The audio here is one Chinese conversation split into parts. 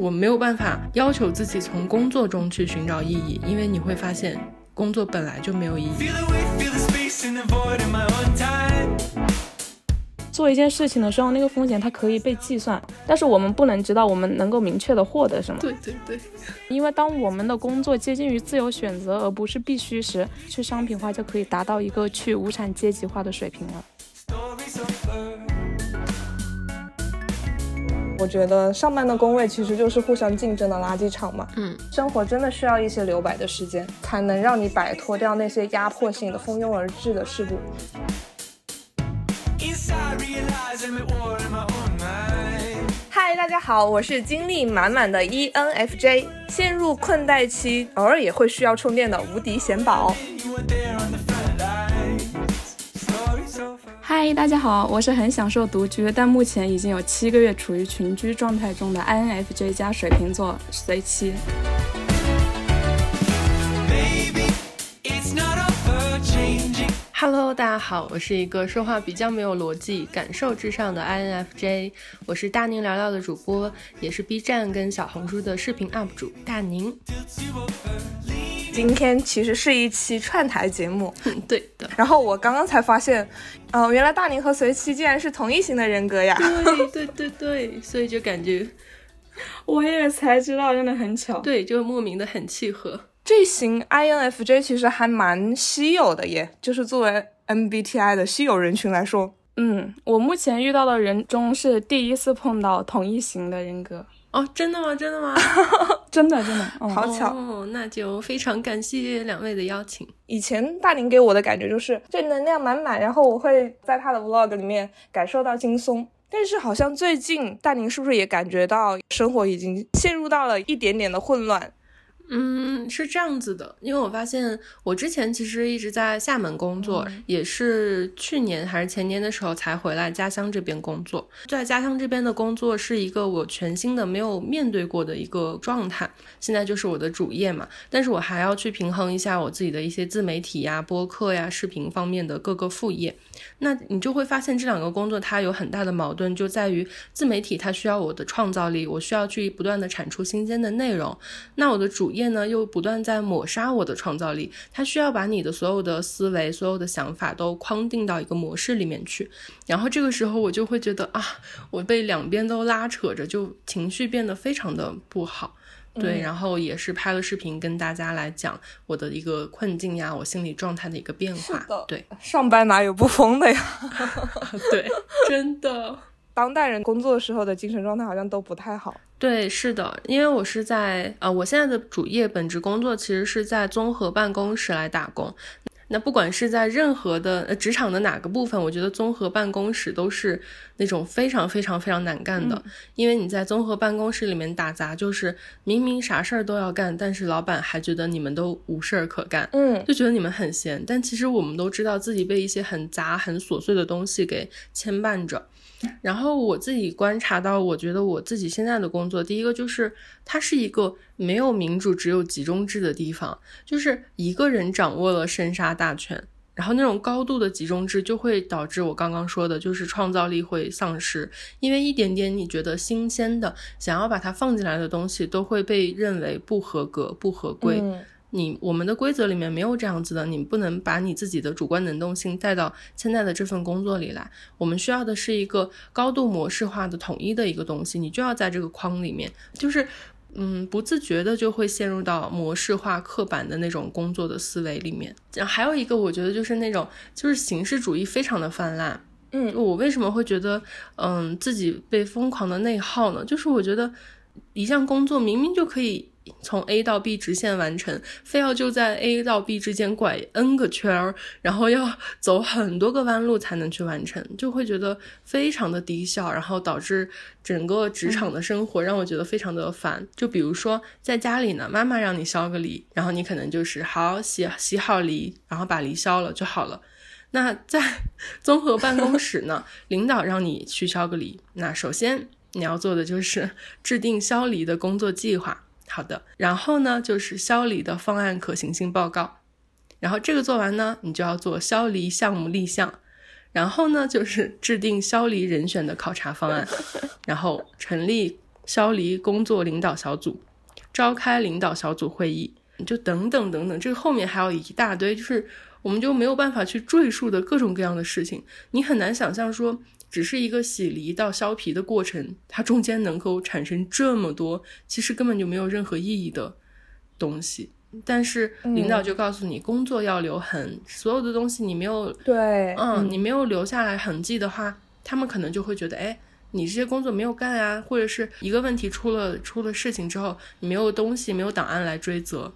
我没有办法要求自己从工作中去寻找意义，因为你会发现工作本来就没有意义。做一件事情的时候，那个风险它可以被计算，但是我们不能知道我们能够明确的获得什么。对对对，因为当我们的工作接近于自由选择而不是必须时，去商品化就可以达到一个去无产阶级化的水平了。我觉得上班的工位其实就是互相竞争的垃圾场嘛。嗯，生活真的需要一些留白的时间，才能让你摆脱掉那些压迫性的蜂拥而至的事物。嗨，大家好，我是精力满满的 ENFJ，陷入困待期，偶尔也会需要充电的无敌贤宝。嗨，大家好，我是很享受独居，但目前已经有七个月处于群居状态中的 INFJ 加水瓶座 C 七。Hello，大家好，我是一个说话比较没有逻辑、感受至上的 INFJ，我是大宁聊聊的主播，也是 B 站跟小红书的视频 UP 主大宁。今天其实是一期串台节目，对的。然后我刚刚才发现，呃，原来大宁和随七竟然是同一型的人格呀！对对对对，所以就感觉我也才知道，真的很巧。对，就莫名的很契合。这型 INFJ 其实还蛮稀有的耶，就是作为 MBTI 的稀有人群来说，嗯，我目前遇到的人中是第一次碰到同一型的人格哦，真的吗？真的吗？真的真的，好巧哦，那就非常感谢两位的邀请。以前大宁给我的感觉就是正能量满满，然后我会在他的 Vlog 里面感受到轻松，但是好像最近大宁是不是也感觉到生活已经陷入到了一点点的混乱？嗯，是这样子的，因为我发现我之前其实一直在厦门工作，也是去年还是前年的时候才回来家乡这边工作。在家乡这边的工作是一个我全新的没有面对过的一个状态，现在就是我的主业嘛，但是我还要去平衡一下我自己的一些自媒体呀、播客呀、视频方面的各个副业。那你就会发现这两个工作它有很大的矛盾，就在于自媒体它需要我的创造力，我需要去不断的产出新鲜的内容，那我的主业呢又不断在抹杀我的创造力，它需要把你的所有的思维、所有的想法都框定到一个模式里面去，然后这个时候我就会觉得啊，我被两边都拉扯着，就情绪变得非常的不好。对，然后也是拍了视频跟大家来讲我的一个困境呀，我心理状态的一个变化。对，上班哪有不疯的呀？对，真的，当代人工作的时候的精神状态好像都不太好。对，是的，因为我是在呃，我现在的主业本职工作其实是在综合办公室来打工。那不管是在任何的呃职场的哪个部分，我觉得综合办公室都是那种非常非常非常难干的，因为你在综合办公室里面打杂，就是明明啥事儿都要干，但是老板还觉得你们都无事儿可干，嗯，就觉得你们很闲，但其实我们都知道自己被一些很杂很琐碎的东西给牵绊着。然后我自己观察到，我觉得我自己现在的工作，第一个就是它是一个没有民主、只有集中制的地方，就是一个人掌握了生杀大权，然后那种高度的集中制就会导致我刚刚说的，就是创造力会丧失，因为一点点你觉得新鲜的，想要把它放进来的东西，都会被认为不合格、不合规。你我们的规则里面没有这样子的，你不能把你自己的主观能动性带到现在的这份工作里来。我们需要的是一个高度模式化的统一的一个东西，你就要在这个框里面，就是嗯，不自觉的就会陷入到模式化、刻板的那种工作的思维里面。还有一个，我觉得就是那种就是形式主义非常的泛滥。嗯，我为什么会觉得嗯自己被疯狂的内耗呢？就是我觉得一项工作明明就可以。从 A 到 B 直线完成，非要就在 A 到 B 之间拐 N 个圈儿，然后要走很多个弯路才能去完成，就会觉得非常的低效，然后导致整个职场的生活让我觉得非常的烦。就比如说在家里呢，妈妈让你削个梨，然后你可能就是好洗洗好梨，然后把梨削了就好了。那在 综合办公室呢，领导让你去削个梨，那首先你要做的就是制定削梨的工作计划。好的，然后呢，就是削梨的方案可行性报告，然后这个做完呢，你就要做削梨项目立项，然后呢，就是制定削梨人选的考察方案，然后成立消离工作领导小组，召开领导小组会议，就等等等等，这个后面还有一大堆，就是我们就没有办法去赘述的各种各样的事情，你很难想象说，只是一个洗梨到削皮的过程，它中间能够产生这么多，其实根本就没有任何意义的东西。但是领导就告诉你，工作要留痕，所有的东西你没有对，嗯，你没有留下来痕迹的话，他们可能就会觉得，哎，你这些工作没有干啊，或者是一个问题出了出了事情之后，你没有东西，没有档案来追责，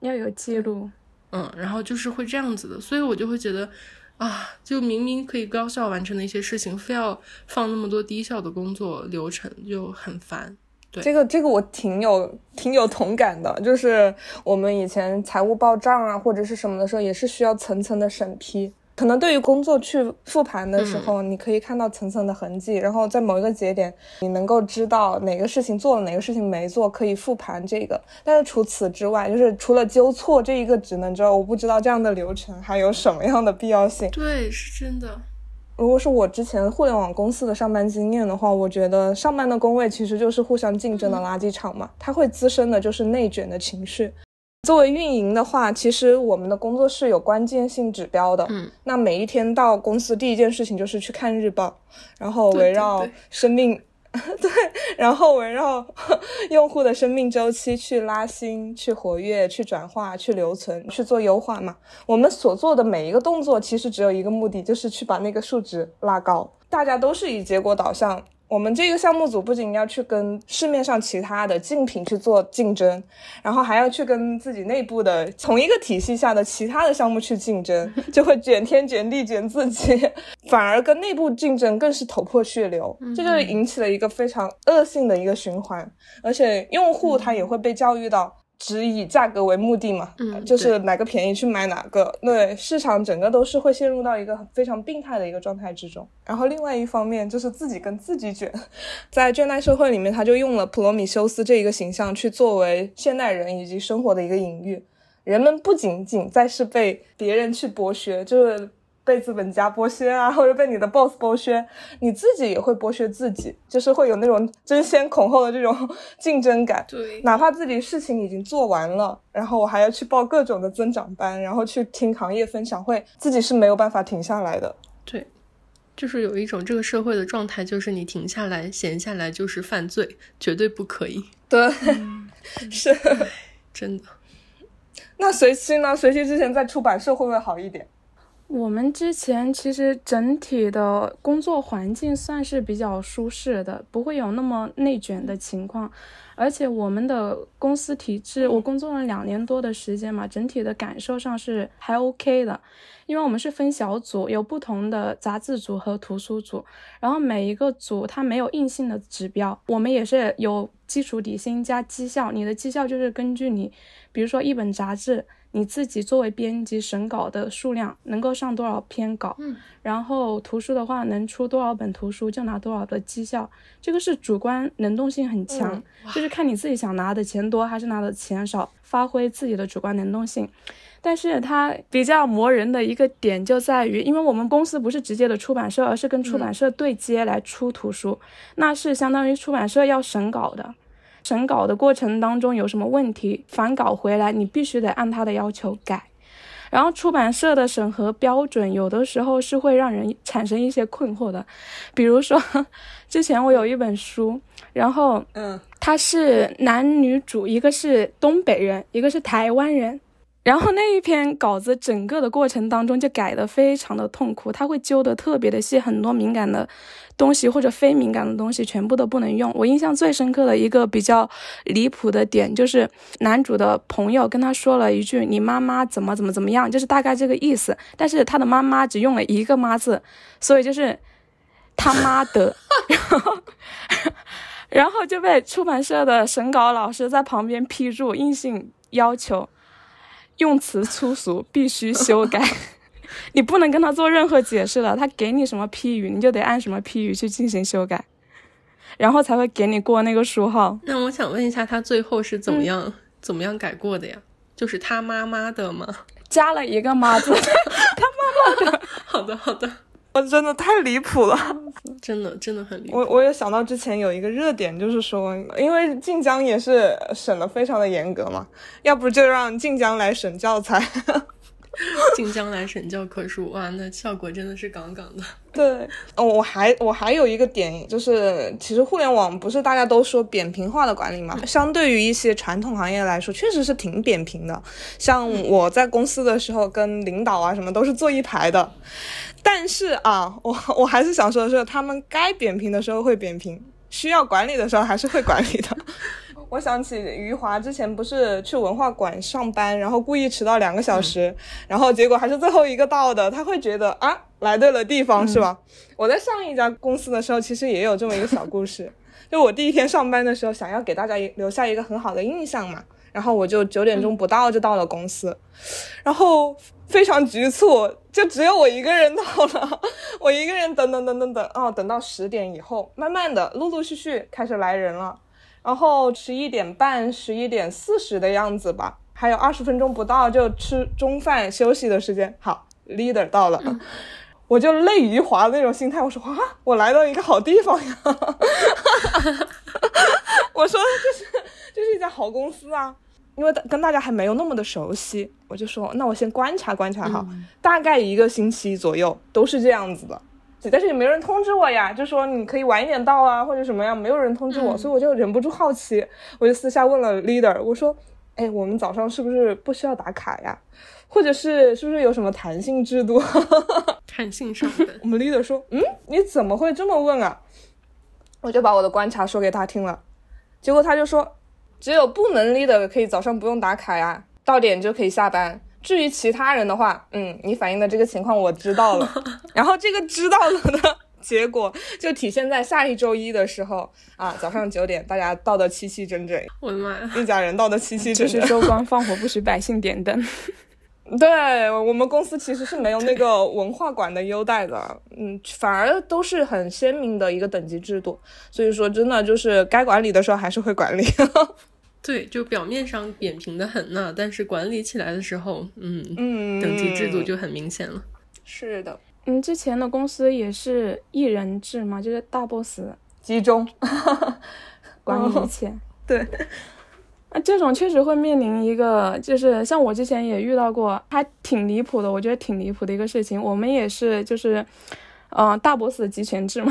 要有记录，嗯，然后就是会这样子的，所以我就会觉得，啊，就明明可以高效完成的一些事情，非要放那么多低效的工作流程，就很烦。对这个这个我挺有挺有同感的，就是我们以前财务报账啊或者是什么的时候，也是需要层层的审批。可能对于工作去复盘的时候，你可以看到层层的痕迹，然后在某一个节点，你能够知道哪个事情做了，哪个事情没做，可以复盘这个。但是除此之外，就是除了纠错这一个职能之外，我不知道这样的流程还有什么样的必要性。对，是真的。如果是我之前互联网公司的上班经验的话，我觉得上班的工位其实就是互相竞争的垃圾场嘛，它会滋生的就是内卷的情绪。作为运营的话，其实我们的工作是有关键性指标的，嗯，那每一天到公司第一件事情就是去看日报，然后围绕生命。对，然后围绕用户的生命周期去拉新、去活跃、去转化、去留存、去做优化嘛。我们所做的每一个动作，其实只有一个目的，就是去把那个数值拉高。大家都是以结果导向。我们这个项目组不仅要去跟市面上其他的竞品去做竞争，然后还要去跟自己内部的同一个体系下的其他的项目去竞争，就会卷天卷地卷自己，反而跟内部竞争更是头破血流，这就引起了一个非常恶性的一个循环，而且用户他也会被教育到。只以价格为目的嘛，嗯，就是哪个便宜去买哪个。对，市场整个都是会陷入到一个非常病态的一个状态之中。然后另外一方面就是自己跟自己卷，在倦怠社会里面，他就用了普罗米修斯这一个形象去作为现代人以及生活的一个隐喻。人们不仅仅在是被别人去剥削，就是。被资本家剥削啊，或者被你的 boss 剥削，你自己也会剥削自己，就是会有那种争先恐后的这种 竞争感。对，哪怕自己事情已经做完了，然后我还要去报各种的增长班，然后去听行业分享会，自己是没有办法停下来的。对，就是有一种这个社会的状态，就是你停下来、闲下来就是犯罪，绝对不可以。对，是真的。那随期呢？随期之前在出版社会不会好一点？我们之前其实整体的工作环境算是比较舒适的，不会有那么内卷的情况。而且我们的公司体制，我工作了两年多的时间嘛，整体的感受上是还 OK 的。因为我们是分小组，有不同的杂志组和图书组，然后每一个组它没有硬性的指标，我们也是有基础底薪加绩效。你的绩效就是根据你，比如说一本杂志。你自己作为编辑审稿的数量能够上多少篇稿，嗯，然后图书的话能出多少本图书就拿多少的绩效，这个是主观能动性很强，就是看你自己想拿的钱多还是拿的钱少，发挥自己的主观能动性。但是它比较磨人的一个点就在于，因为我们公司不是直接的出版社，而是跟出版社对接来出图书，那是相当于出版社要审稿的。审稿的过程当中有什么问题，返稿回来你必须得按他的要求改。然后出版社的审核标准有的时候是会让人产生一些困惑的，比如说 之前我有一本书，然后嗯，他是男女主，一个是东北人，一个是台湾人。然后那一篇稿子整个的过程当中就改的非常的痛苦，他会揪的特别的细，很多敏感的东西或者非敏感的东西全部都不能用。我印象最深刻的一个比较离谱的点就是男主的朋友跟他说了一句“你妈妈怎么怎么怎么样”，就是大概这个意思。但是他的妈妈只用了一个“妈”字，所以就是他妈的，然后然后就被出版社的审稿老师在旁边批注，硬性要求。用词粗俗，必须修改。你不能跟他做任何解释了，他给你什么批语，你就得按什么批语去进行修改，然后才会给你过那个书号。那我想问一下，他最后是怎么样怎么样改过的呀？就是他妈妈的吗？加了一个妈字，他妈妈的。好的，好的。我真的太离谱了，真的真的很离谱。我我也想到之前有一个热点，就是说，因为晋江也是审的非常的严格嘛，要不就让晋江来审教材。晋江来审教科书，哇，那效果真的是杠杠的。对，哦，我还我还有一个点，就是其实互联网不是大家都说扁平化的管理嘛？相对于一些传统行业来说，确实是挺扁平的。像我在公司的时候，跟领导啊什么都是坐一排的。但是啊，我我还是想说的是，他们该扁平的时候会扁平，需要管理的时候还是会管理的。我想起余华之前不是去文化馆上班，然后故意迟到两个小时，然后结果还是最后一个到的，他会觉得啊来对了地方是吧？我在上一家公司的时候，其实也有这么一个小故事，就我第一天上班的时候，想要给大家留下一个很好的印象嘛，然后我就九点钟不到就到了公司，然后非常局促，就只有我一个人到了，我一个人等等等等等，哦，等到十点以后，慢慢的陆陆续续开始来人了。然后十一点半、十一点四十的样子吧，还有二十分钟不到就吃中饭休息的时间。好，leader 到了，我就泪余华那种心态，我说啊，我来到一个好地方呀！我说这是这是一家好公司啊，因为跟大家还没有那么的熟悉，我就说那我先观察观察哈，大概一个星期左右都是这样子的。但是也没人通知我呀，就说你可以晚一点到啊，或者什么样，没有人通知我，所以我就忍不住好奇，我就私下问了 leader，我说，哎，我们早上是不是不需要打卡呀？或者是是不是有什么弹性制度？弹性上班？我们 leader 说，嗯，你怎么会这么问啊？我就把我的观察说给他听了，结果他就说，只有部门 leader 可以早上不用打卡呀，到点就可以下班。至于其他人的话，嗯，你反映的这个情况我知道了，然后这个知道了的结果就体现在下一周一的时候啊，早上九点大家到的齐齐整整，我的妈呀，一家人到的齐齐整整，就是州官放火不许百姓点灯。对我们公司其实是没有那个文化馆的优待的，嗯，反而都是很鲜明的一个等级制度，所以说真的就是该管理的时候还是会管理。对，就表面上扁平的很呢，但是管理起来的时候，嗯嗯，等级制度就很明显了。是的，嗯，之前的公司也是一人制嘛，就是大 boss 集中 管理一切。对，那这种确实会面临一个，就是像我之前也遇到过，还挺离谱的，我觉得挺离谱的一个事情。我们也是，就是。嗯，大 boss 的集权制嘛，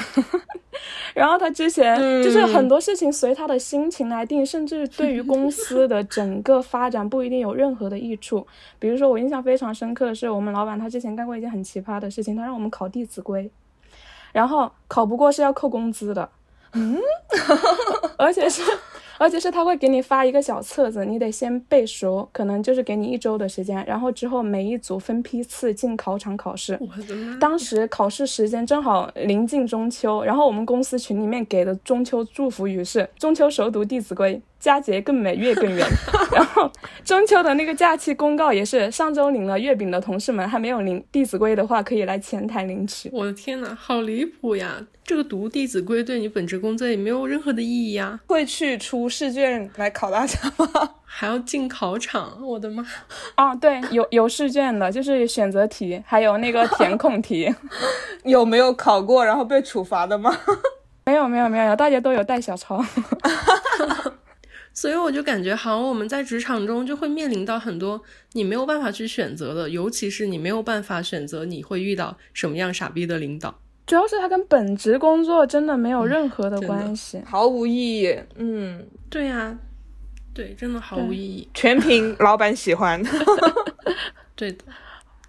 然后他之前就是很多事情随他的心情来定，甚至对于公司的整个发展不一定有任何的益处。比如说，我印象非常深刻的是，我们老板他之前干过一件很奇葩的事情，他让我们考《弟子规》，然后考不过是要扣工资的，嗯，而且是。而且是他会给你发一个小册子，你得先背熟，可能就是给你一周的时间，然后之后每一组分批次进考场考试。当时考试时间正好临近中秋，然后我们公司群里面给的中秋祝福语是：中秋熟读《弟子规》。佳节更美，月更圆。然后中秋的那个假期公告也是，上周领了月饼的同事们还没有领《弟子规》的话，可以来前台领取。我的天呐，好离谱呀！这个读《弟子规》对你本职工作也没有任何的意义呀。会去出试卷来考大家吗？还要进考场？我的妈！啊，对，有有试卷的，就是选择题，还有那个填空题。有没有考过然后被处罚的吗？没有，没有，没有，大家都有带小抄。所以我就感觉，好像我们在职场中就会面临到很多你没有办法去选择的，尤其是你没有办法选择你会遇到什么样傻逼的领导。主要是他跟本职工作真的没有任何的关系，毫无意义。嗯，对呀，对，真的毫无意义，全凭老板喜欢。对的，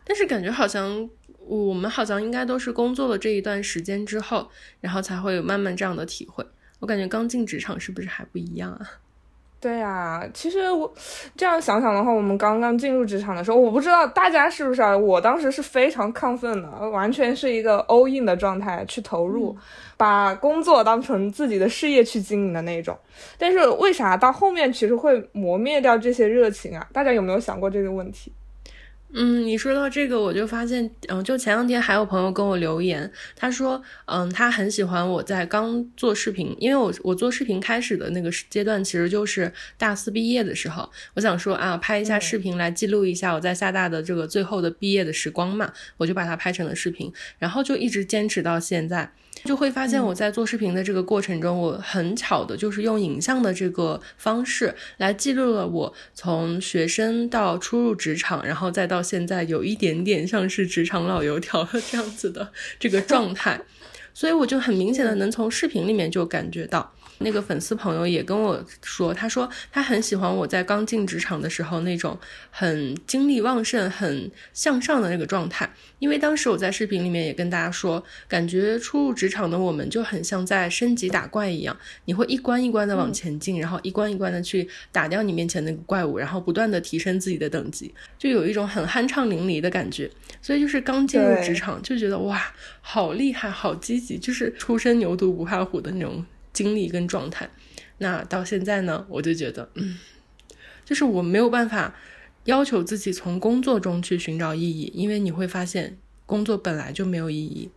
但是感觉好像我们好像应该都是工作了这一段时间之后，然后才会有慢慢这样的体会。我感觉刚进职场是不是还不一样啊？对呀，其实我这样想想的话，我们刚刚进入职场的时候，我不知道大家是不是啊？我当时是非常亢奋的，完全是一个 all in 的状态去投入，把工作当成自己的事业去经营的那种。但是为啥到后面其实会磨灭掉这些热情啊？大家有没有想过这个问题？嗯，你说到这个，我就发现，嗯，就前两天还有朋友跟我留言，他说，嗯，他很喜欢我在刚做视频，因为我我做视频开始的那个阶段，其实就是大四毕业的时候，我想说啊，拍一下视频来记录一下我在厦大的这个最后的毕业的时光嘛，我就把它拍成了视频，然后就一直坚持到现在。就会发现我在做视频的这个过程中，我很巧的就是用影像的这个方式来记录了我从学生到初入职场，然后再到现在有一点点像是职场老油条的这样子的这个状态，所以我就很明显的能从视频里面就感觉到。那个粉丝朋友也跟我说，他说他很喜欢我在刚进职场的时候那种很精力旺盛、很向上的那个状态。因为当时我在视频里面也跟大家说，感觉初入职场的我们就很像在升级打怪一样，你会一关一关的往前进，然后一关一关的去打掉你面前那个怪物，然后不断的提升自己的等级，就有一种很酣畅淋漓的感觉。所以就是刚进入职场就觉得哇，好厉害，好积极，就是初生牛犊不怕虎的那种。经历跟状态，那到现在呢，我就觉得，嗯，就是我没有办法要求自己从工作中去寻找意义，因为你会发现工作本来就没有意义，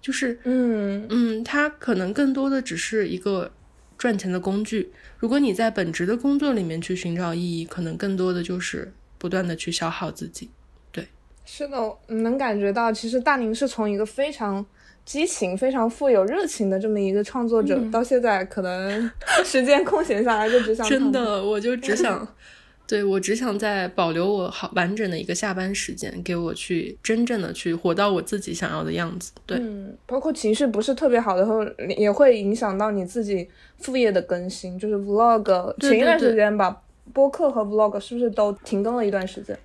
就是，嗯嗯，它可能更多的只是一个赚钱的工具。如果你在本职的工作里面去寻找意义，可能更多的就是不断的去消耗自己。对，是的，能感觉到，其实大宁是从一个非常。激情非常富有热情的这么一个创作者，到现在可能时间空闲下来就只想真的，我就只想，对我只想在保留我好完整的一个下班时间，给我去真正的去活到我自己想要的样子。对，嗯，包括情绪不是特别好的时候，也会影响到你自己副业的更新，就是 vlog 前一段时间吧，播客和 vlog 是不是都停更了一段时间？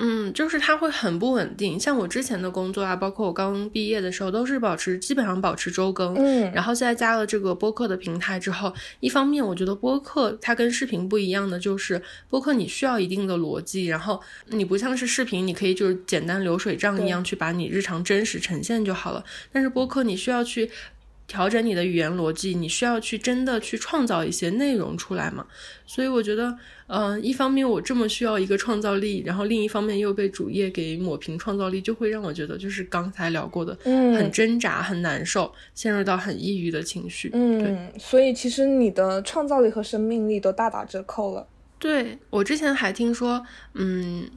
嗯，就是它会很不稳定。像我之前的工作啊，包括我刚毕业的时候，都是保持基本上保持周更。嗯，然后现在加了这个播客的平台之后，一方面我觉得播客它跟视频不一样的就是播客你需要一定的逻辑，然后你不像是视频，你可以就是简单流水账一样去把你日常真实呈现就好了。但是播客你需要去。调整你的语言逻辑，你需要去真的去创造一些内容出来嘛？所以我觉得，嗯，一方面我这么需要一个创造力，然后另一方面又被主业给抹平创造力，就会让我觉得就是刚才聊过的，嗯，很挣扎、很难受，陷入到很抑郁的情绪。嗯，所以其实你的创造力和生命力都大打折扣了。对我之前还听说，嗯，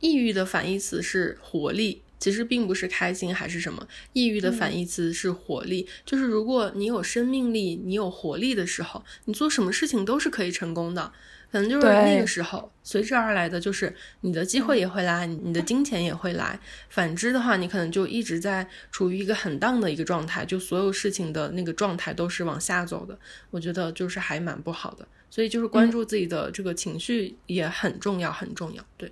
抑郁的反义词是活力。其实并不是开心还是什么，抑郁的反义词是活力。就是如果你有生命力，你有活力的时候，你做什么事情都是可以成功的。可能就是那个时候，随之而来的就是你的机会也会来，你的金钱也会来。反之的话，你可能就一直在处于一个很荡的一个状态，就所有事情的那个状态都是往下走的。我觉得就是还蛮不好的。所以就是关注自己的这个情绪也很重要，很重要。对。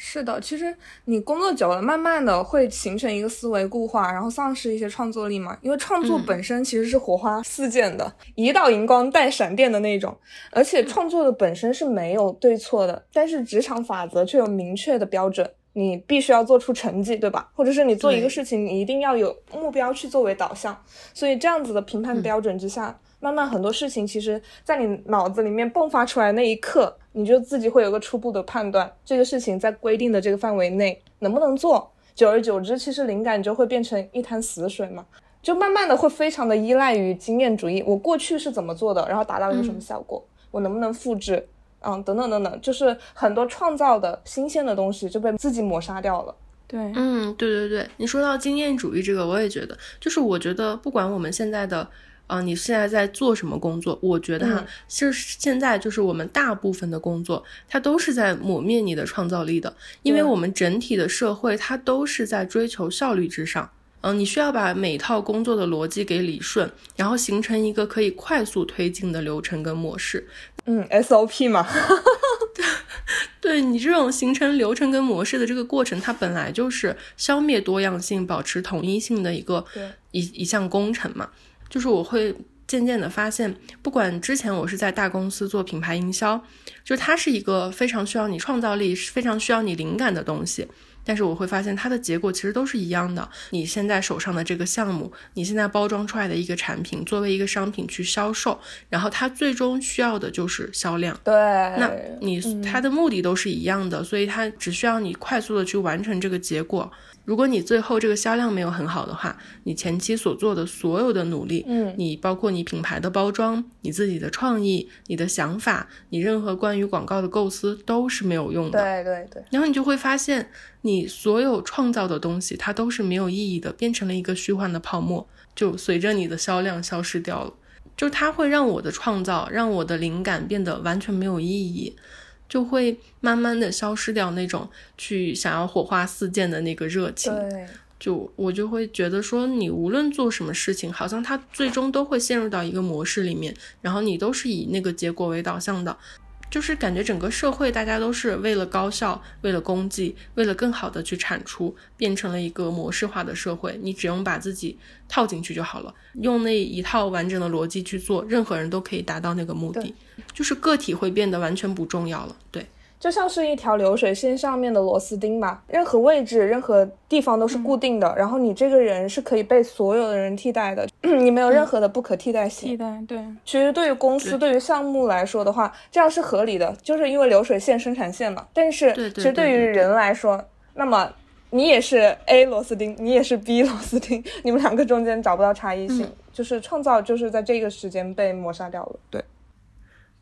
是的，其实你工作久了，慢慢的会形成一个思维固化，然后丧失一些创作力嘛。因为创作本身其实是火花四溅的，一道荧光带闪电的那种，而且创作的本身是没有对错的，但是职场法则却有明确的标准，你必须要做出成绩，对吧？或者是你做一个事情，你一定要有目标去作为导向，所以这样子的评判标准之下。慢慢很多事情，其实，在你脑子里面迸发出来那一刻，你就自己会有个初步的判断，这个事情在规定的这个范围内能不能做。久而久之，其实灵感就会变成一滩死水嘛，就慢慢的会非常的依赖于经验主义。我过去是怎么做的，然后达到一个什么效果，我能不能复制？嗯，等等等等，就是很多创造的新鲜的东西就被自己抹杀掉了。对，嗯，对对对，你说到经验主义这个，我也觉得，就是我觉得不管我们现在的。啊，你现在在做什么工作？我觉得哈，就是现在就是我们大部分的工作，它都是在抹灭你的创造力的，因为我们整体的社会它都是在追求效率之上。嗯，你需要把每套工作的逻辑给理顺，然后形成一个可以快速推进的流程跟模式。嗯，SOP 嘛，对你这种形成流程跟模式的这个过程，它本来就是消灭多样性、保持统一性的一个一一项工程嘛。就是我会渐渐的发现，不管之前我是在大公司做品牌营销，就它是一个非常需要你创造力、非常需要你灵感的东西。但是我会发现它的结果其实都是一样的。你现在手上的这个项目，你现在包装出来的一个产品，作为一个商品去销售，然后它最终需要的就是销量。对，那你它的目的都是一样的，所以它只需要你快速的去完成这个结果。如果你最后这个销量没有很好的话，你前期所做的所有的努力，嗯，你包括你品牌的包装、你自己的创意、你的想法、你任何关于广告的构思都是没有用的。对对对。然后你就会发现，你所有创造的东西，它都是没有意义的，变成了一个虚幻的泡沫，就随着你的销量消失掉了。就它会让我的创造，让我的灵感变得完全没有意义。就会慢慢的消失掉那种去想要火花四溅的那个热情，对，就我就会觉得说，你无论做什么事情，好像它最终都会陷入到一个模式里面，然后你都是以那个结果为导向的，就是感觉整个社会大家都是为了高效，为了功绩，为了更好的去产出，变成了一个模式化的社会，你只用把自己套进去就好了，用那一套完整的逻辑去做，任何人都可以达到那个目的。就是个体会变得完全不重要了，对，就像是一条流水线上面的螺丝钉吧，任何位置、任何地方都是固定的，然后你这个人是可以被所有的人替代的，你没有任何的不可替代性。替代，对。其实对于公司、对于项目来说的话，这样是合理的，就是因为流水线、生产线嘛。但是，其实对于人来说，那么你也是 A 螺丝钉，你也是 B 螺丝钉，你们两个中间找不到差异性，就是创造就是在这个时间被抹杀掉了，对。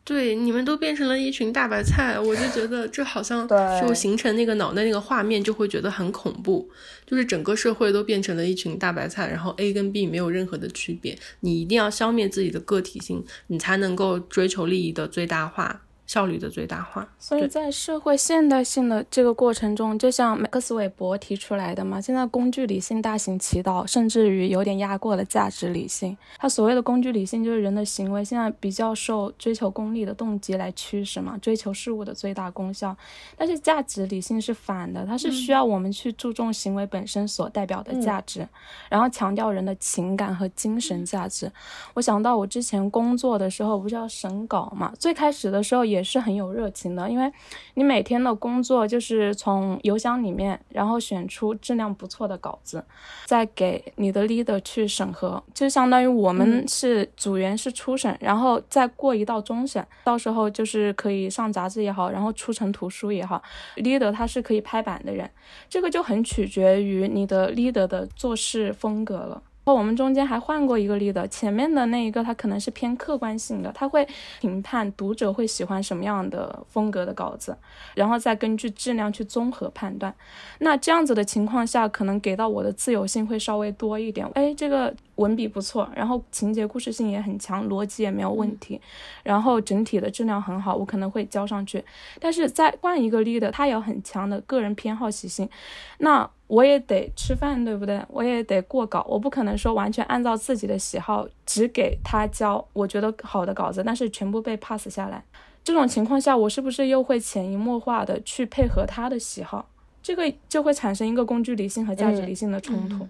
对，你们都变成了一群大白菜，我就觉得这好像就形成那个脑袋那个画面，就会觉得很恐怖。就是整个社会都变成了一群大白菜，然后 A 跟 B 没有任何的区别。你一定要消灭自己的个体性，你才能够追求利益的最大化。效率的最大化，所以在社会现代性的这个过程中，就像马克思韦伯提出来的嘛，现在工具理性大行其道，甚至于有点压过了价值理性。他所谓的工具理性，就是人的行为现在比较受追求功利的动机来驱使嘛，追求事物的最大功效。但是价值理性是反的，它是需要我们去注重行为本身所代表的价值，然后强调人的情感和精神价值。我想到我之前工作的时候，不是要审稿嘛，最开始的时候也。也是很有热情的，因为你每天的工作就是从邮箱里面，然后选出质量不错的稿子，再给你的 leader 去审核，就相当于我们是组员是初审，然后再过一道终审，到时候就是可以上杂志也好，然后出成图书也好，leader 他是可以拍板的人，这个就很取决于你的 leader 的做事风格了。我们中间还换过一个 leader，前面的那一个他可能是偏客观性的，他会评判读者会喜欢什么样的风格的稿子，然后再根据质量去综合判断。那这样子的情况下，可能给到我的自由性会稍微多一点。哎，这个。文笔不错，然后情节故事性也很强，逻辑也没有问题，然后整体的质量很好，我可能会交上去。但是再换一个 leader，他有很强的个人偏好习性，那我也得吃饭，对不对？我也得过稿，我不可能说完全按照自己的喜好，只给他交我觉得好的稿子，但是全部被 pass 下来。这种情况下，我是不是又会潜移默化的去配合他的喜好？这个就会产生一个工具理性和价值理性的冲突。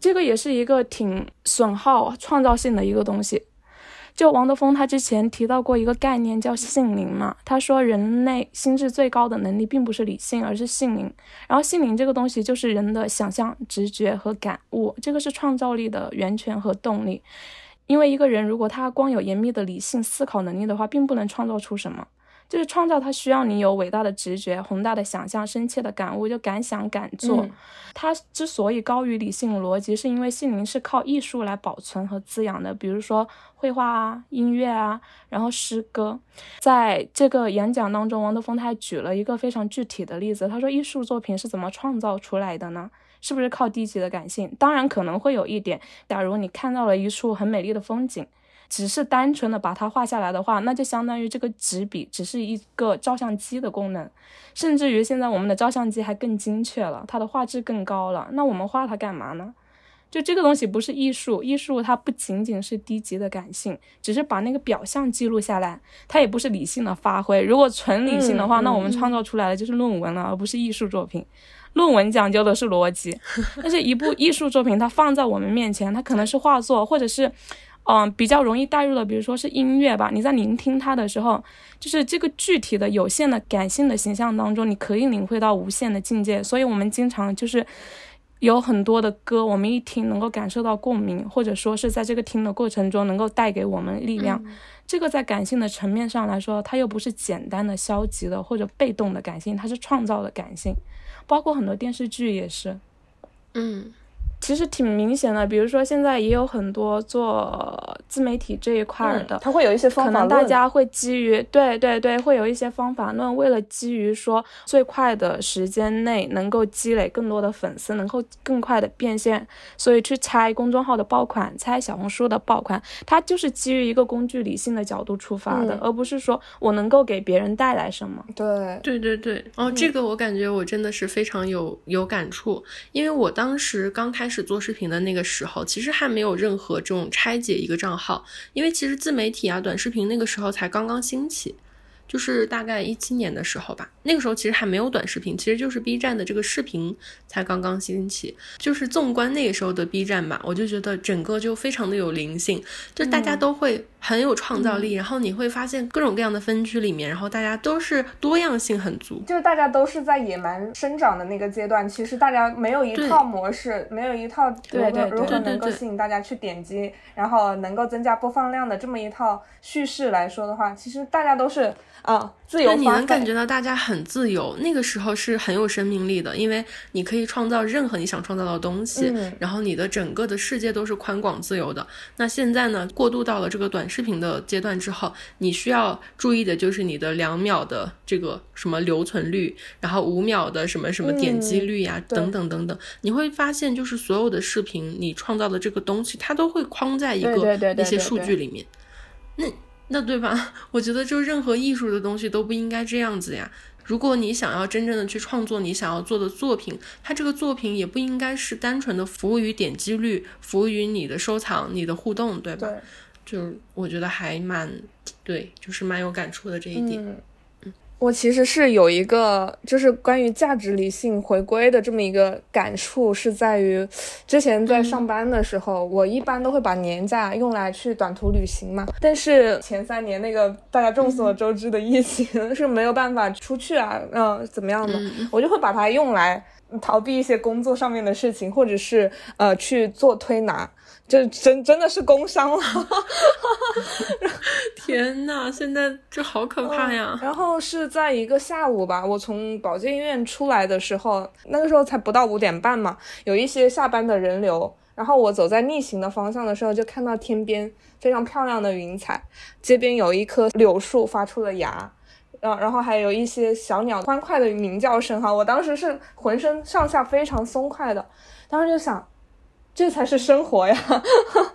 这个也是一个挺损耗创造性的一个东西。就王德峰他之前提到过一个概念叫性灵嘛，他说人类心智最高的能力并不是理性，而是性灵。然后性灵这个东西就是人的想象、直觉和感悟，这个是创造力的源泉和动力。因为一个人如果他光有严密的理性思考能力的话，并不能创造出什么。就是创造，它需要你有伟大的直觉、宏大的想象、深切的感悟，就敢想敢做。它之所以高于理性逻辑，是因为心灵是靠艺术来保存和滋养的，比如说绘画啊、音乐啊，然后诗歌。在这个演讲当中，王德峰他还举了一个非常具体的例子，他说艺术作品是怎么创造出来的呢？是不是靠低级的感性？当然可能会有一点，假如你看到了一处很美丽的风景。只是单纯的把它画下来的话，那就相当于这个纸笔只是一个照相机的功能，甚至于现在我们的照相机还更精确了，它的画质更高了。那我们画它干嘛呢？就这个东西不是艺术，艺术它不仅仅是低级的感性，只是把那个表象记录下来，它也不是理性的发挥。如果纯理性的话，那我们创造出来的就是论文了，而不是艺术作品。论文讲究的是逻辑，但是一部艺术作品它放在我们面前，它可能是画作，或者是。嗯，比较容易带入的，比如说是音乐吧。你在聆听它的时候，就是这个具体的、有限的、感性的形象当中，你可以领会到无限的境界。所以，我们经常就是有很多的歌，我们一听能够感受到共鸣，或者说是在这个听的过程中能够带给我们力量。这个在感性的层面上来说，它又不是简单的消极的或者被动的感性，它是创造的感性。包括很多电视剧也是，嗯。其实挺明显的，比如说现在也有很多做自媒体这一块的，他会有一些方法，可能大家会基于对对对，会有一些方法论，为了基于说最快的时间内能够积累更多的粉丝，能够更快的变现，所以去拆公众号的爆款，拆小红书的爆款，它就是基于一个工具理性的角度出发的，而不是说我能够给别人带来什么。对对对对，哦，这个我感觉我真的是非常有有感触，因为我当时刚开始。始做视频的那个时候，其实还没有任何这种拆解一个账号，因为其实自媒体啊、短视频那个时候才刚刚兴起。就是大概一七年的时候吧，那个时候其实还没有短视频，其实就是 B 站的这个视频才刚刚兴起。就是纵观那个时候的 B 站吧，我就觉得整个就非常的有灵性，就大家都会很有创造力，然后你会发现各种各样的分区里面，然后大家都是多样性很足，就是大家都是在野蛮生长的那个阶段，其实大家没有一套模式，没有一套如何如何能够吸引大家去点击，然后能够增加播放量的这么一套叙事来说的话，其实大家都是。啊，自由！你能感觉到大家很自由，那个时候是很有生命力的，因为你可以创造任何你想创造的东西，然后你的整个的世界都是宽广自由的。那现在呢，过渡到了这个短视频的阶段之后，你需要注意的就是你的两秒的这个什么留存率，然后五秒的什么什么点击率呀，等等等等，你会发现就是所有的视频你创造的这个东西，它都会框在一个那些数据里面，那。那对吧？我觉得就任何艺术的东西都不应该这样子呀。如果你想要真正的去创作你想要做的作品，它这个作品也不应该是单纯的服务于点击率，服务于你的收藏、你的互动，对吧？对，就是我觉得还蛮对，就是蛮有感触的这一点。我其实是有一个，就是关于价值理性回归的这么一个感触，是在于之前在上班的时候，我一般都会把年假用来去短途旅行嘛。但是前三年那个大家众所周知的疫情 是没有办法出去啊，嗯，怎么样的，我就会把它用来逃避一些工作上面的事情，或者是呃去做推拿。这真真的是工伤了，天呐，现在这好可怕呀！然后是在一个下午吧，我从保健医院出来的时候，那个时候才不到五点半嘛，有一些下班的人流。然后我走在逆行的方向的时候，就看到天边非常漂亮的云彩，街边有一棵柳树发出了芽，然然后还有一些小鸟欢快的鸣叫声哈，我当时是浑身上下非常松快的，当时就想。这才是生活呀，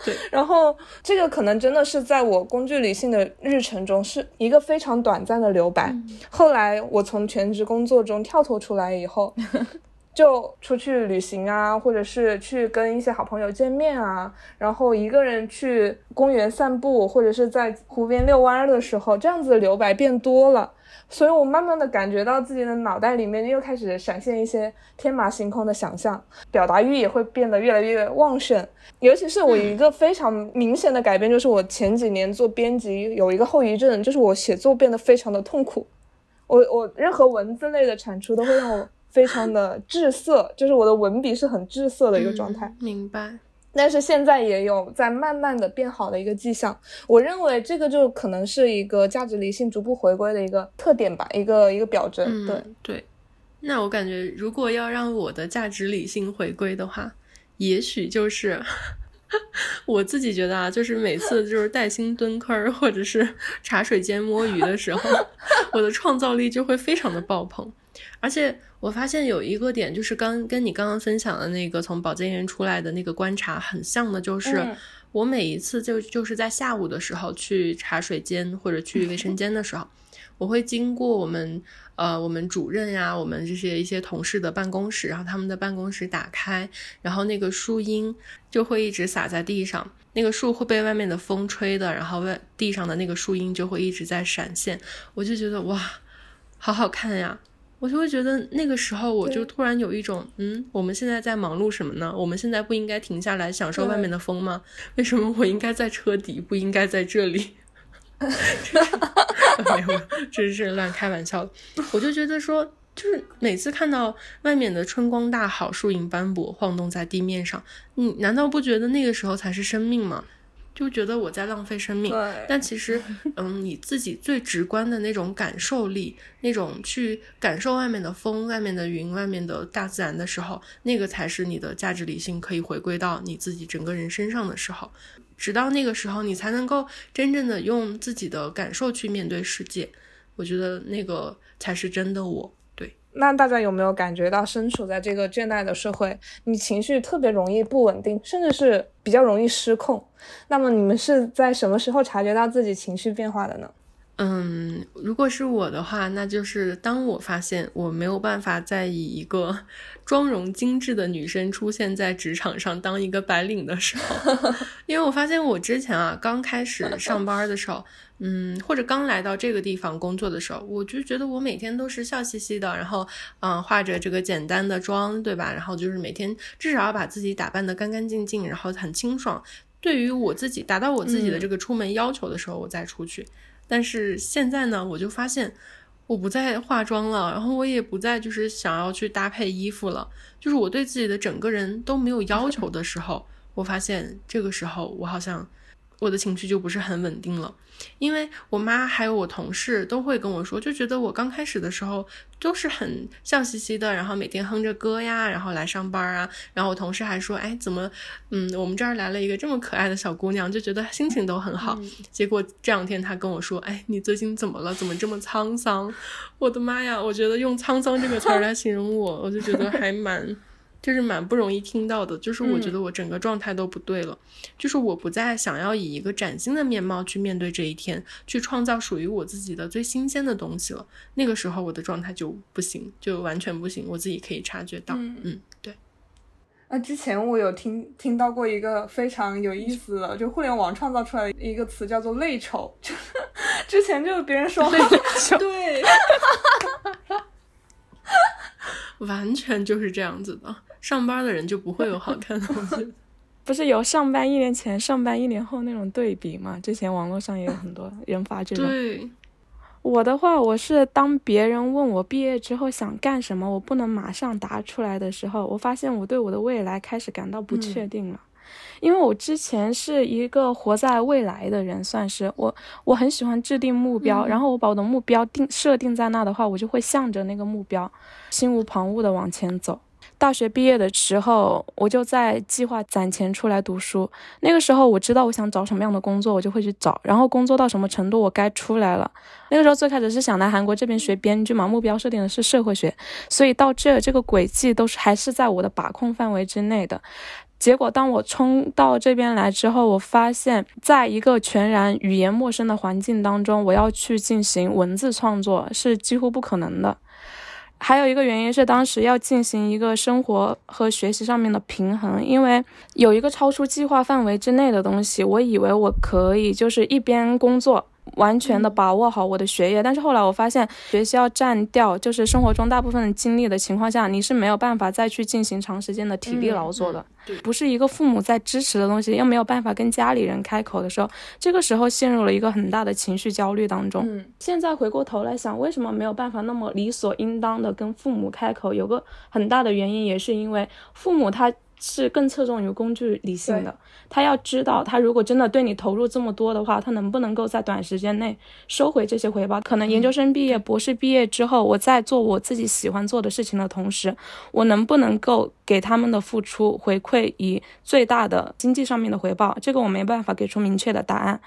对。然后这个可能真的是在我工具理性的日程中是一个非常短暂的留白。后来我从全职工作中跳脱出来以后，就出去旅行啊，或者是去跟一些好朋友见面啊，然后一个人去公园散步，或者是在湖边遛弯的时候，这样子的留白变多了。所以我慢慢的感觉到自己的脑袋里面又开始闪现一些天马行空的想象，表达欲也会变得越来越旺盛。尤其是我一个非常明显的改变，就是我前几年做编辑有一个后遗症，就是我写作变得非常的痛苦。我我任何文字类的产出都会让我非常的滞涩，就是我的文笔是很滞涩的一个状态。明白。但是现在也有在慢慢的变好的一个迹象，我认为这个就可能是一个价值理性逐步回归的一个特点吧，一个一个表征。对对，那我感觉如果要让我的价值理性回归的话，也许就是 我自己觉得啊，就是每次就是带薪蹲坑或者是茶水间摸鱼的时候，我的创造力就会非常的爆棚，而且。我发现有一个点，就是刚跟你刚刚分享的那个从保健院出来的那个观察很像的，就是我每一次就就是在下午的时候去茶水间或者去卫生间的时候，我会经过我们呃我们主任呀，我们这些一些同事的办公室，然后他们的办公室打开，然后那个树荫就会一直洒在地上，那个树会被外面的风吹的，然后外地上的那个树荫就会一直在闪现，我就觉得哇，好好看呀。我就会觉得那个时候，我就突然有一种，嗯，我们现在在忙碌什么呢？我们现在不应该停下来享受外面的风吗？为什么我应该在车底，不应该在这里？没有，这是乱开玩笑的。我就觉得说，就是每次看到外面的春光大好，树影斑驳，晃动在地面上，你难道不觉得那个时候才是生命吗？就觉得我在浪费生命，但其实，嗯，你自己最直观的那种感受力，那种去感受外面的风、外面的云、外面的大自然的时候，那个才是你的价值理性可以回归到你自己整个人身上的时候。直到那个时候，你才能够真正的用自己的感受去面对世界。我觉得那个才是真的我。那大家有没有感觉到，身处在这个倦怠的社会，你情绪特别容易不稳定，甚至是比较容易失控？那么你们是在什么时候察觉到自己情绪变化的呢？嗯，如果是我的话，那就是当我发现我没有办法再以一个 妆容精致的女生出现在职场上当一个白领的时候，因为我发现我之前啊刚开始上班的时候，嗯，或者刚来到这个地方工作的时候，我就觉得我每天都是笑嘻嘻的，然后嗯化着这个简单的妆，对吧？然后就是每天至少要把自己打扮得干干净净，然后很清爽。对于我自己达到我自己的这个出门要求的时候，我再出去。但是现在呢，我就发现我不再化妆了，然后我也不再就是想要去搭配衣服了，就是我对自己的整个人都没有要求的时候，我发现这个时候我好像。我的情绪就不是很稳定了，因为我妈还有我同事都会跟我说，就觉得我刚开始的时候都是很笑嘻嘻的，然后每天哼着歌呀，然后来上班啊。然后我同事还说，哎，怎么，嗯，我们这儿来了一个这么可爱的小姑娘，就觉得心情都很好。结果这两天她跟我说，哎，你最近怎么了？怎么这么沧桑？我的妈呀！我觉得用沧桑这个词儿来形容我，我就觉得还蛮。就是蛮不容易听到的，就是我觉得我整个状态都不对了，就是我不再想要以一个崭新的面貌去面对这一天，去创造属于我自己的最新鲜的东西了。那个时候我的状态就不行，就完全不行，我自己可以察觉到。嗯，对。那之前我有听听到过一个非常有意思的，就互联网创造出来的一个词叫做“泪丑”，就 是之前就是别人说泪丑，对，完全就是这样子的。上班的人就不会有好看的东西，不是有上班一年前、上班一年后那种对比嘛？之前网络上也有很多人发这种。对，我的话，我是当别人问我毕业之后想干什么，我不能马上答出来的时候，我发现我对我的未来开始感到不确定了。因为我之前是一个活在未来的人，算是我，我很喜欢制定目标，然后我把我的目标定设定在那的话，我就会向着那个目标，心无旁骛的往前走。大学毕业的时候，我就在计划攒钱出来读书。那个时候，我知道我想找什么样的工作，我就会去找。然后工作到什么程度，我该出来了。那个时候最开始是想来韩国这边学编剧嘛，目标设定的是社会学，所以到这这个轨迹都是还是在我的把控范围之内的。结果当我冲到这边来之后，我发现在一个全然语言陌生的环境当中，我要去进行文字创作是几乎不可能的。还有一个原因是，当时要进行一个生活和学习上面的平衡，因为有一个超出计划范围之内的东西，我以为我可以就是一边工作。完全的把握好我的学业，但是后来我发现，学习要占掉就是生活中大部分的精力的情况下，你是没有办法再去进行长时间的体力劳作的。不是一个父母在支持的东西，又没有办法跟家里人开口的时候，这个时候陷入了一个很大的情绪焦虑当中。嗯，现在回过头来想，为什么没有办法那么理所应当的跟父母开口？有个很大的原因，也是因为父母他。是更侧重于工具理性的，他要知道，他如果真的对你投入这么多的话，他能不能够在短时间内收回这些回报？可能研究生毕业、博士毕业之后，我在做我自己喜欢做的事情的同时，我能不能够给他们的付出回馈以最大的经济上面的回报？这个我没办法给出明确的答案。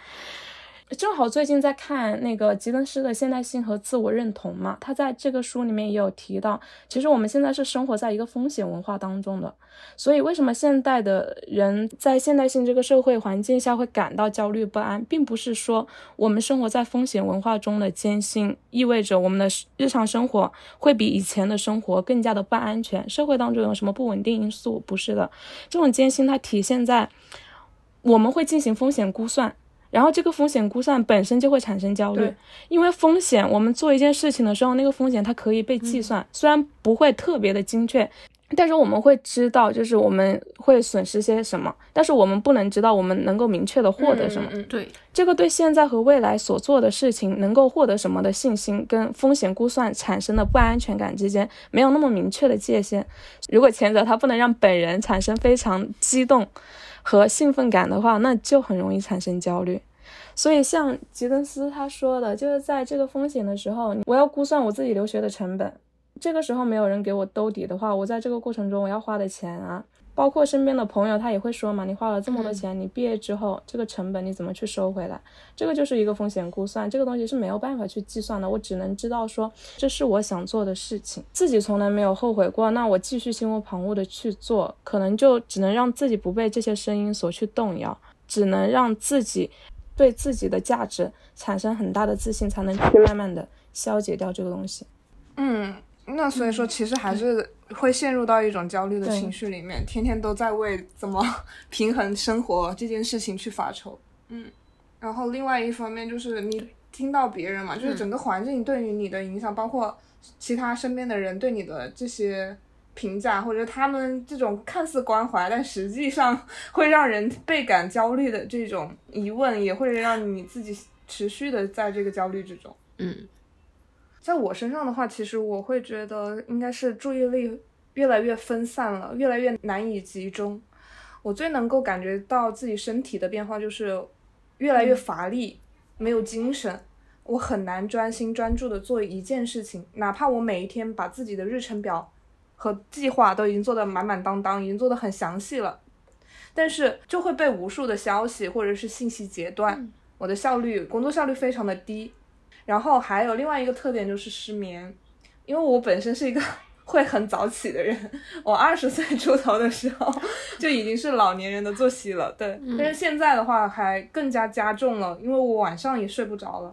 正好最近在看那个吉登斯的现代性和自我认同嘛，他在这个书里面也有提到，其实我们现在是生活在一个风险文化当中的，所以为什么现代的人在现代性这个社会环境下会感到焦虑不安，并不是说我们生活在风险文化中的艰辛意味着我们的日常生活会比以前的生活更加的不安全，社会当中有什么不稳定因素？不是的，这种艰辛它体现在我们会进行风险估算。然后这个风险估算本身就会产生焦虑，因为风险，我们做一件事情的时候，那个风险它可以被计算，虽然不会特别的精确，但是我们会知道，就是我们会损失些什么，但是我们不能知道我们能够明确的获得什么。对，这个对现在和未来所做的事情能够获得什么的信心，跟风险估算产生的不安全感之间没有那么明确的界限。如果前者它不能让本人产生非常激动。和兴奋感的话，那就很容易产生焦虑。所以像吉登斯他说的，就是在这个风险的时候，我要估算我自己留学的成本。这个时候没有人给我兜底的话，我在这个过程中我要花的钱啊。包括身边的朋友，他也会说嘛，你花了这么多钱，你毕业之后这个成本你怎么去收回来？这个就是一个风险估算，这个东西是没有办法去计算的。我只能知道说这是我想做的事情，自己从来没有后悔过，那我继续心无旁骛的去做，可能就只能让自己不被这些声音所去动摇，只能让自己对自己的价值产生很大的自信，才能去慢慢的消解掉这个东西。嗯。那所以说，其实还是会陷入到一种焦虑的情绪里面，天天都在为怎么 平衡生活这件事情去发愁。嗯，然后另外一方面就是你听到别人嘛，就是整个环境对于你的影响，包括其他身边的人对你的这些评价，或者他们这种看似关怀，但实际上会让人倍感焦虑的这种疑问，也会让你自己持续的在这个焦虑之中。嗯。在我身上的话，其实我会觉得应该是注意力越来越分散了，越来越难以集中。我最能够感觉到自己身体的变化就是越来越乏力，没有精神。我很难专心专注的做一件事情，哪怕我每一天把自己的日程表和计划都已经做得满满当当，已经做得很详细了，但是就会被无数的消息或者是信息截断，我的效率，工作效率非常的低。然后还有另外一个特点就是失眠，因为我本身是一个 会很早起的人，我二十岁出头的时候就已经是老年人的作息了，对。但是现在的话还更加加重了，因为我晚上也睡不着了，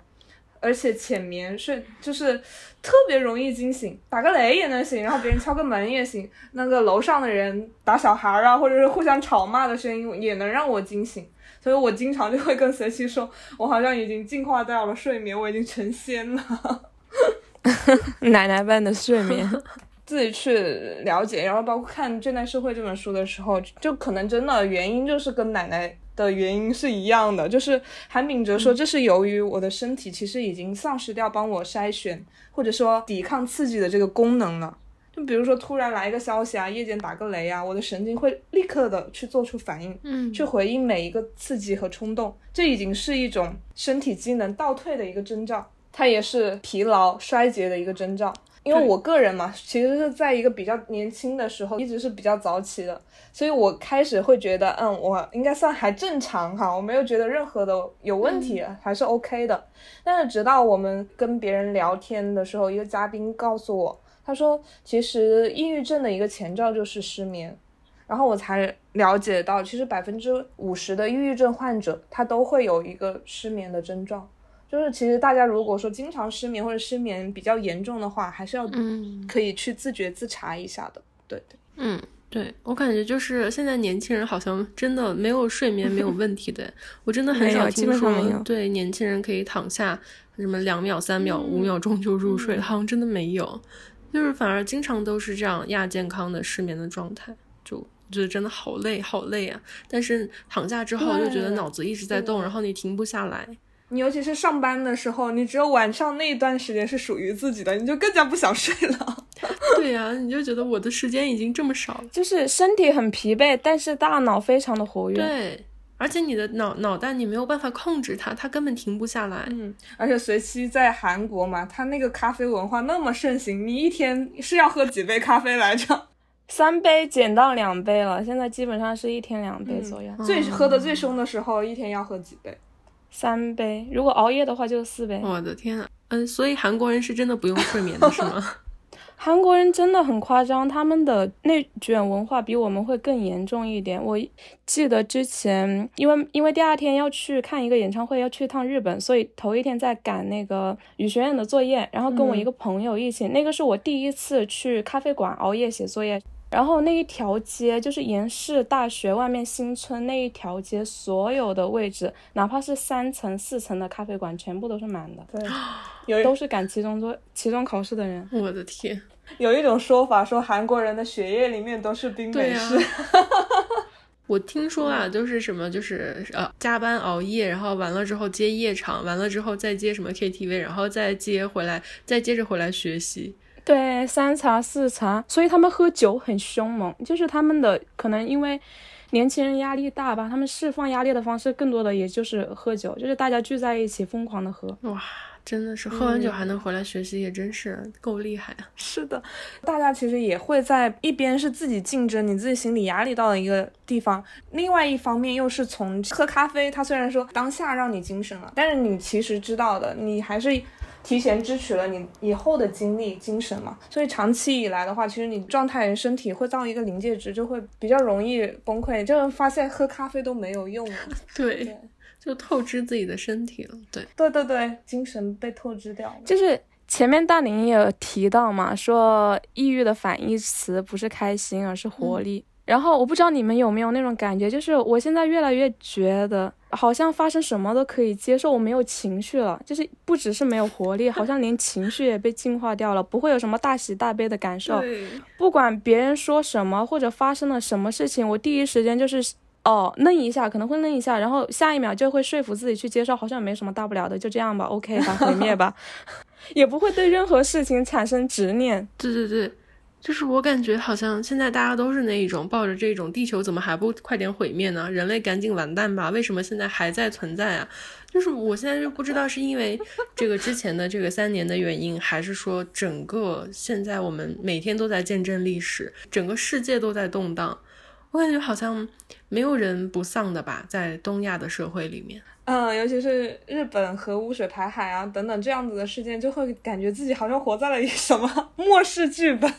而且浅眠睡就是特别容易惊醒，打个雷也能醒，然后别人敲个门也行，那个楼上的人打小孩啊，或者是互相吵骂的声音也能让我惊醒。所以我经常就会跟随七说，我好像已经进化掉了睡眠，我已经成仙了，奶奶般的睡眠。自己去了解，然后包括看《倦怠社会》这本书的时候，就可能真的原因就是跟奶奶的原因是一样的，就是韩炳哲说这是由于我的身体其实已经丧失掉帮我筛选或者说抵抗刺激的这个功能了。就比如说，突然来一个消息啊，夜间打个雷啊，我的神经会立刻的去做出反应，嗯，去回应每一个刺激和冲动，这已经是一种身体机能倒退的一个征兆，它也是疲劳衰竭的一个征兆。因为我个人嘛，其实是在一个比较年轻的时候，一直是比较早起的，所以我开始会觉得，嗯，我应该算还正常哈，我没有觉得任何的有问题，还是 OK 的。但是直到我们跟别人聊天的时候，一个嘉宾告诉我。他说：“其实抑郁症的一个前兆就是失眠，然后我才了解到，其实百分之五十的抑郁症患者他都会有一个失眠的症状。就是其实大家如果说经常失眠或者失眠比较严重的话，还是要可以去自觉自查一下的。对对，嗯，对我感觉就是现在年轻人好像真的没有睡眠没有问题的，我真的很少听说对年轻人可以躺下什么两秒、三秒、五秒钟就入睡，好像真的没有。”就是反而经常都是这样亚健康的失眠的状态，就觉得真的好累好累啊！但是躺下之后就觉得脑子一直在动，然后你停不下来。你尤其是上班的时候，你只有晚上那一段时间是属于自己的，你就更加不想睡了。对呀，你就觉得我的时间已经这么少，就是身体很疲惫，但是大脑非常的活跃。对。而且你的脑脑袋你没有办法控制它，它根本停不下来。嗯，而且随期在韩国嘛，它那个咖啡文化那么盛行，你一天是要喝几杯咖啡来着？三杯减到两杯了，现在基本上是一天两杯左右。最喝的最凶的时候，一天要喝几杯？三杯，如果熬夜的话就四杯。我的天啊，嗯，所以韩国人是真的不用睡眠的是吗？韩国人真的很夸张，他们的内卷文化比我们会更严重一点。我记得之前，因为因为第二天要去看一个演唱会，要去一趟日本，所以头一天在赶那个语学院的作业，然后跟我一个朋友一起，那个是我第一次去咖啡馆熬夜写作业。然后那一条街就是延世大学外面新村那一条街，所有的位置，哪怕是三层、四层的咖啡馆，全部都是满的。对，有都是赶期中做期中考试的人。我的天，有一种说法说韩国人的血液里面都是冰美式。我听说啊，就是什么，就是呃，加班熬夜，然后完了之后接夜场，完了之后再接什么 KTV，然后再接回来，再接着回来学习。对，三茶四茶，所以他们喝酒很凶猛，就是他们的可能因为年轻人压力大吧，他们释放压力的方式更多的也就是喝酒，就是大家聚在一起疯狂的喝。哇。真的是喝完酒还能回来学习，也真是够厉害啊！是的，大家其实也会在一边是自己竞争，你自己心理压力到了一个地方；另外一方面又是从喝咖啡，它虽然说当下让你精神了，但是你其实知道的，你还是提前支取了你以后的精力、精神嘛。所以长期以来的话，其实你状态、身体会到一个临界值，就会比较容易崩溃，就发现喝咖啡都没有用了。对。就透支自己的身体了，对对对对，精神被透支掉了。就是前面大林也有提到嘛，说抑郁的反义词不是开心，而是活力。然后我不知道你们有没有那种感觉，就是我现在越来越觉得，好像发生什么都可以接受，我没有情绪了，就是不只是没有活力，好像连情绪也被净化掉了，不会有什么大喜大悲的感受。不管别人说什么或者发生了什么事情，我第一时间就是。哦，愣一下可能会愣一下，然后下一秒就会说服自己去接受，好像没什么大不了的，就这样吧，OK 吧，毁灭吧，也不会对任何事情产生执念。对对对，就是我感觉好像现在大家都是那一种抱着这种地球怎么还不快点毁灭呢？人类赶紧完蛋吧？为什么现在还在存在啊？就是我现在就不知道是因为这个之前的这个三年的原因，还是说整个现在我们每天都在见证历史，整个世界都在动荡。我感觉好像没有人不丧的吧，在东亚的社会里面，嗯，尤其是日本核污水排海啊等等这样子的事件，就会感觉自己好像活在了一什么 末世剧本，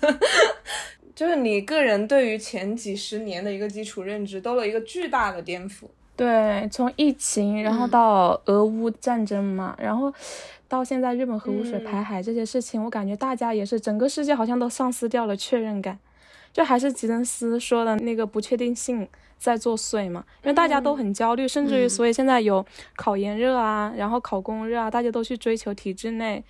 就是你个人对于前几十年的一个基础认知都有一个巨大的颠覆。对，从疫情，然后到俄乌战争嘛，然后到现在日本核污水排海这些事情，我感觉大家也是整个世界好像都丧失掉了确认感。就还是吉登斯说的那个不确定性在作祟嘛，因为大家都很焦虑，甚至于所以现在有考研热啊，然后考公热啊，大家都去追求体制内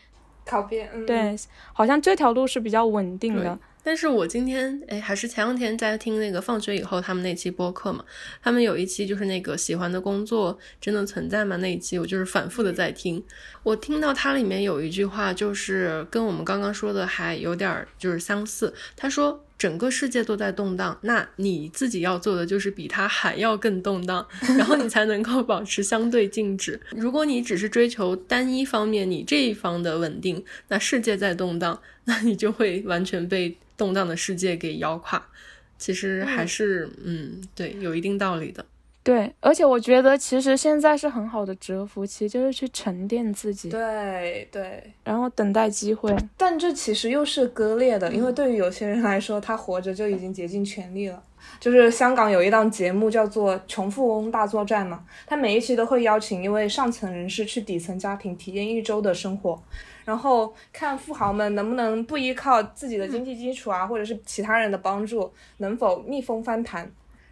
考编，嗯对，好像这条路是比较稳定的。但是我今天哎，还是前两天在听那个放学以后他们那期播客嘛，他们有一期就是那个喜欢的工作真的存在吗那一期，我就是反复的在听。我听到它里面有一句话，就是跟我们刚刚说的还有点就是相似。他说整个世界都在动荡，那你自己要做的就是比它还要更动荡，然后你才能够保持相对静止。如果你只是追求单一方面你这一方的稳定，那世界在动荡，那你就会完全被。动荡的世界给压垮，其实还是嗯，对，有一定道理的。对，而且我觉得其实现在是很好的蛰伏期，就是去沉淀自己。对对，然后等待机会。但这其实又是割裂的，因为对于有些人来说，他活着就已经竭尽全力了。就是香港有一档节目叫做《穷富翁大作战》嘛，他每一期都会邀请一位上层人士去底层家庭体验一周的生活。然后看富豪们能不能不依靠自己的经济基础啊，或者是其他人的帮助，能否逆风翻盘。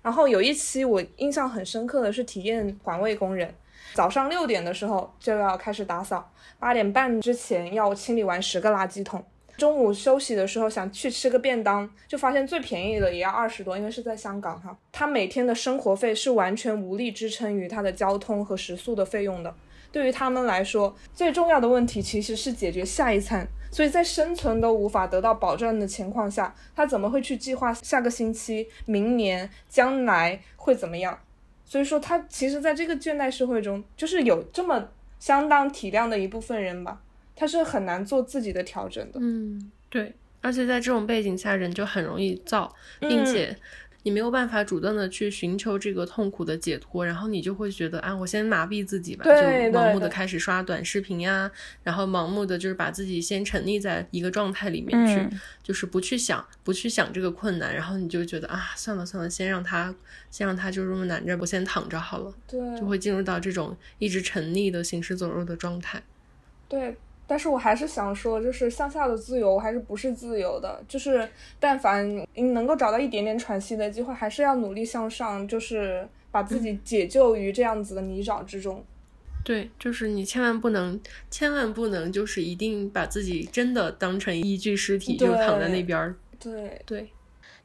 然后有一期我印象很深刻的是体验环卫工人，早上六点的时候就要开始打扫，八点半之前要清理完十个垃圾桶。中午休息的时候想去吃个便当，就发现最便宜的也要二十多，因为是在香港哈。他每天的生活费是完全无力支撑于他的交通和食宿的费用的。对于他们来说，最重要的问题其实是解决下一餐。所以在生存都无法得到保障的情况下，他怎么会去计划下个星期、明年、将来会怎么样？所以说，他其实在这个倦怠社会中，就是有这么相当体谅的一部分人吧，他是很难做自己的调整的。嗯，对。而且在这种背景下，人就很容易躁，并且。你没有办法主动的去寻求这个痛苦的解脱，然后你就会觉得啊，我先麻痹自己吧，就盲目的开始刷短视频呀，然后盲目的就是把自己先沉溺在一个状态里面去，就是不去想，不去想这个困难，然后你就觉得啊，算了算了，先让他，先让他就这么难着，我先躺着好了，对，就会进入到这种一直沉溺的行尸走肉的状态。对，但是我还是想说，就是向下的自由还是不是自由的，就是但凡你能够找到一点点喘息的机会，还是要努力向上，就是把自己解救于这样子的泥沼之中。对，就是你千万不能，千万不能，就是一定把自己真的当成一具尸体，就躺在那边儿。对对。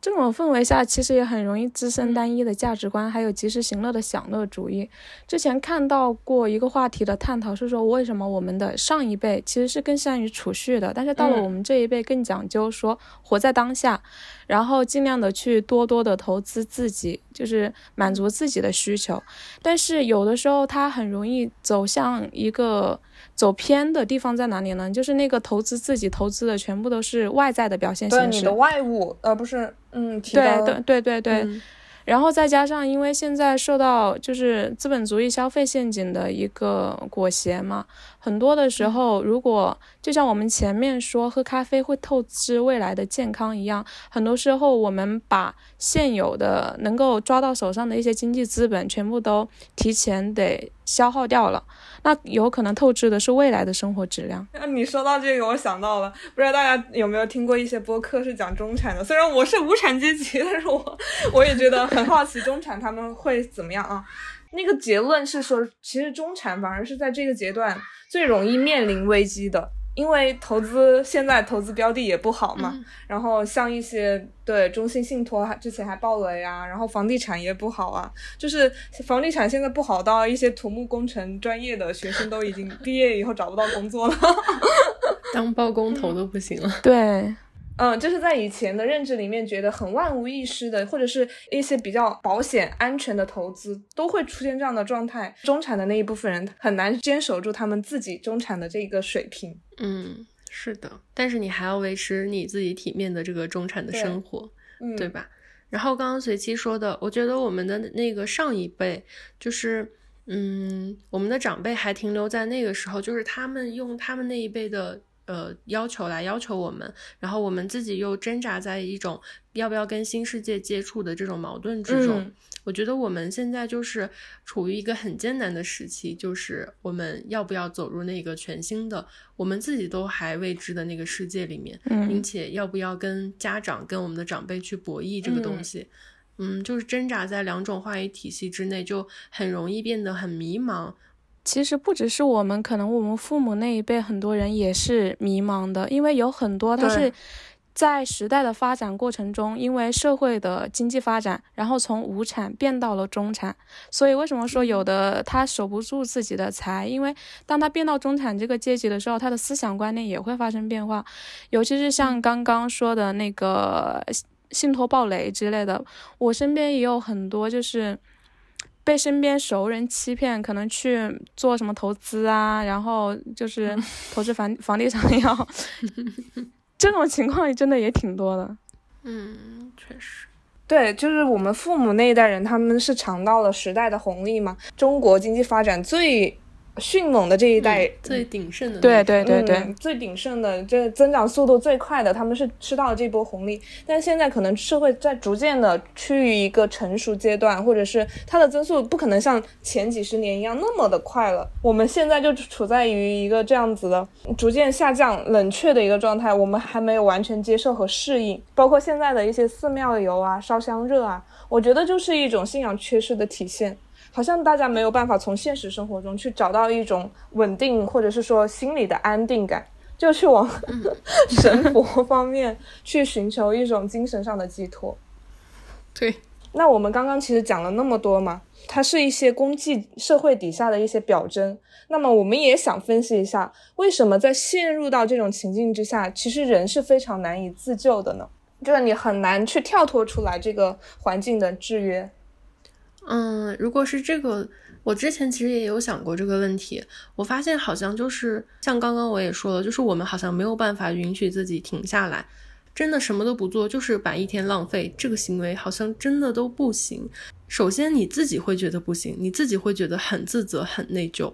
这种氛围下，其实也很容易滋生单一的价值观，还有及时行乐的享乐主义。之前看到过一个话题的探讨，是说为什么我们的上一辈其实是更善于储蓄的，但是到了我们这一辈更讲究说活在当下，然后尽量的去多多的投资自己，就是满足自己的需求。但是有的时候，它很容易走向一个。走偏的地方在哪里呢？就是那个投资自己投资的全部都是外在的表现形式，对你的外物，而不是嗯，对对对对对。然后再加上，因为现在受到就是资本主义消费陷阱的一个裹挟嘛，很多的时候，如果就像我们前面说喝咖啡会透支未来的健康一样，很多时候我们把现有的能够抓到手上的一些经济资本全部都提前得消耗掉了。那有可能透支的是未来的生活质量。那 你说到这个，我想到了，不知道大家有没有听过一些播客是讲中产的？虽然我是无产阶级，但是我我也觉得很好奇中产他们会怎么样啊？那个结论是说，其实中产反而是在这个阶段最容易面临危机的。因为投资现在投资标的也不好嘛，然后像一些对中信信托之前还爆雷啊，然后房地产也不好啊，就是房地产现在不好到一些土木工程专业的学生都已经毕业以后找不到工作了，当包工头都不行了。对。嗯，就是在以前的认知里面，觉得很万无一失的，或者是一些比较保险、安全的投资，都会出现这样的状态。中产的那一部分人很难坚守住他们自己中产的这个水平。嗯，是的。但是你还要维持你自己体面的这个中产的生活，对吧？然后刚刚随机说的，我觉得我们的那个上一辈，就是嗯，我们的长辈还停留在那个时候，就是他们用他们那一辈的。呃，要求来要求我们，然后我们自己又挣扎在一种要不要跟新世界接触的这种矛盾之中。我觉得我们现在就是处于一个很艰难的时期，就是我们要不要走入那个全新的我们自己都还未知的那个世界里面，并且要不要跟家长、跟我们的长辈去博弈这个东西。嗯，就是挣扎在两种话语体系之内，就很容易变得很迷茫。其实不只是我们，可能我们父母那一辈很多人也是迷茫的，因为有很多他是在时代的发展过程中，因为社会的经济发展，然后从无产变到了中产。所以为什么说有的他守不住自己的财？因为当他变到中产这个阶级的时候，他的思想观念也会发生变化。尤其是像刚刚说的那个信托暴雷之类的，我身边也有很多就是。被身边熟人欺骗，可能去做什么投资啊，然后就是 投资房房地产要，这种情况真的也挺多的。嗯，确实，对，就是我们父母那一代人，他们是尝到了时代的红利嘛，中国经济发展最。迅猛的这一代最鼎盛的，对对对对，最鼎盛的，这增长速度最快的，他们是吃到了这波红利。但现在可能社会在逐渐的趋于一个成熟阶段，或者是它的增速不可能像前几十年一样那么的快了。我们现在就处在于一个这样子的逐渐下降、冷却的一个状态，我们还没有完全接受和适应。包括现在的一些寺庙游啊、烧香热啊，我觉得就是一种信仰缺失的体现。好像大家没有办法从现实生活中去找到一种稳定，或者是说心理的安定感，就去往 神佛方面去寻求一种精神上的寄托。对，那我们刚刚其实讲了那么多嘛，它是一些功绩社会底下的一些表征。那么我们也想分析一下，为什么在陷入到这种情境之下，其实人是非常难以自救的呢？就是你很难去跳脱出来这个环境的制约。嗯，如果是这个，我之前其实也有想过这个问题。我发现好像就是像刚刚我也说了，就是我们好像没有办法允许自己停下来，真的什么都不做，就是把一天浪费，这个行为好像真的都不行。首先你自己会觉得不行，你自己会觉得很自责、很内疚。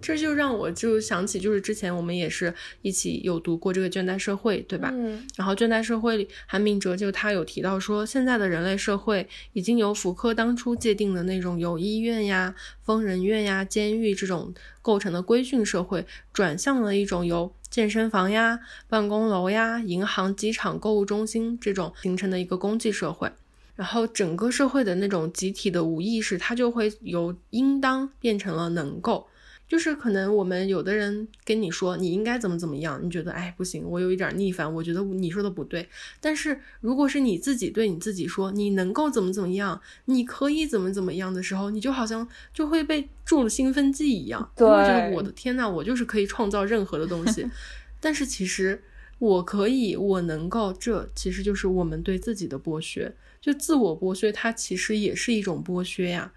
这就让我就想起，就是之前我们也是一起有读过这个《倦怠社会》，对吧？嗯。然后《倦怠社会》里，韩明哲就他有提到说，现在的人类社会已经由福柯当初界定的那种由医院呀、疯人院呀、监狱这种构成的规训社会，转向了一种由健身房呀、办公楼呀、银行、机场、购物中心这种形成的一个公济社会。然后整个社会的那种集体的无意识，它就会由应当变成了能够。就是可能我们有的人跟你说你应该怎么怎么样，你觉得哎不行，我有一点逆反，我觉得你说的不对。但是如果是你自己对你自己说你能够怎么怎么样，你可以怎么怎么样的时候，你就好像就会被注了兴奋剂一样，就会觉得我的天呐，我就是可以创造任何的东西。但是其实我可以，我能够，这其实就是我们对自己的剥削。就自我剥削，它其实也是一种剥削呀。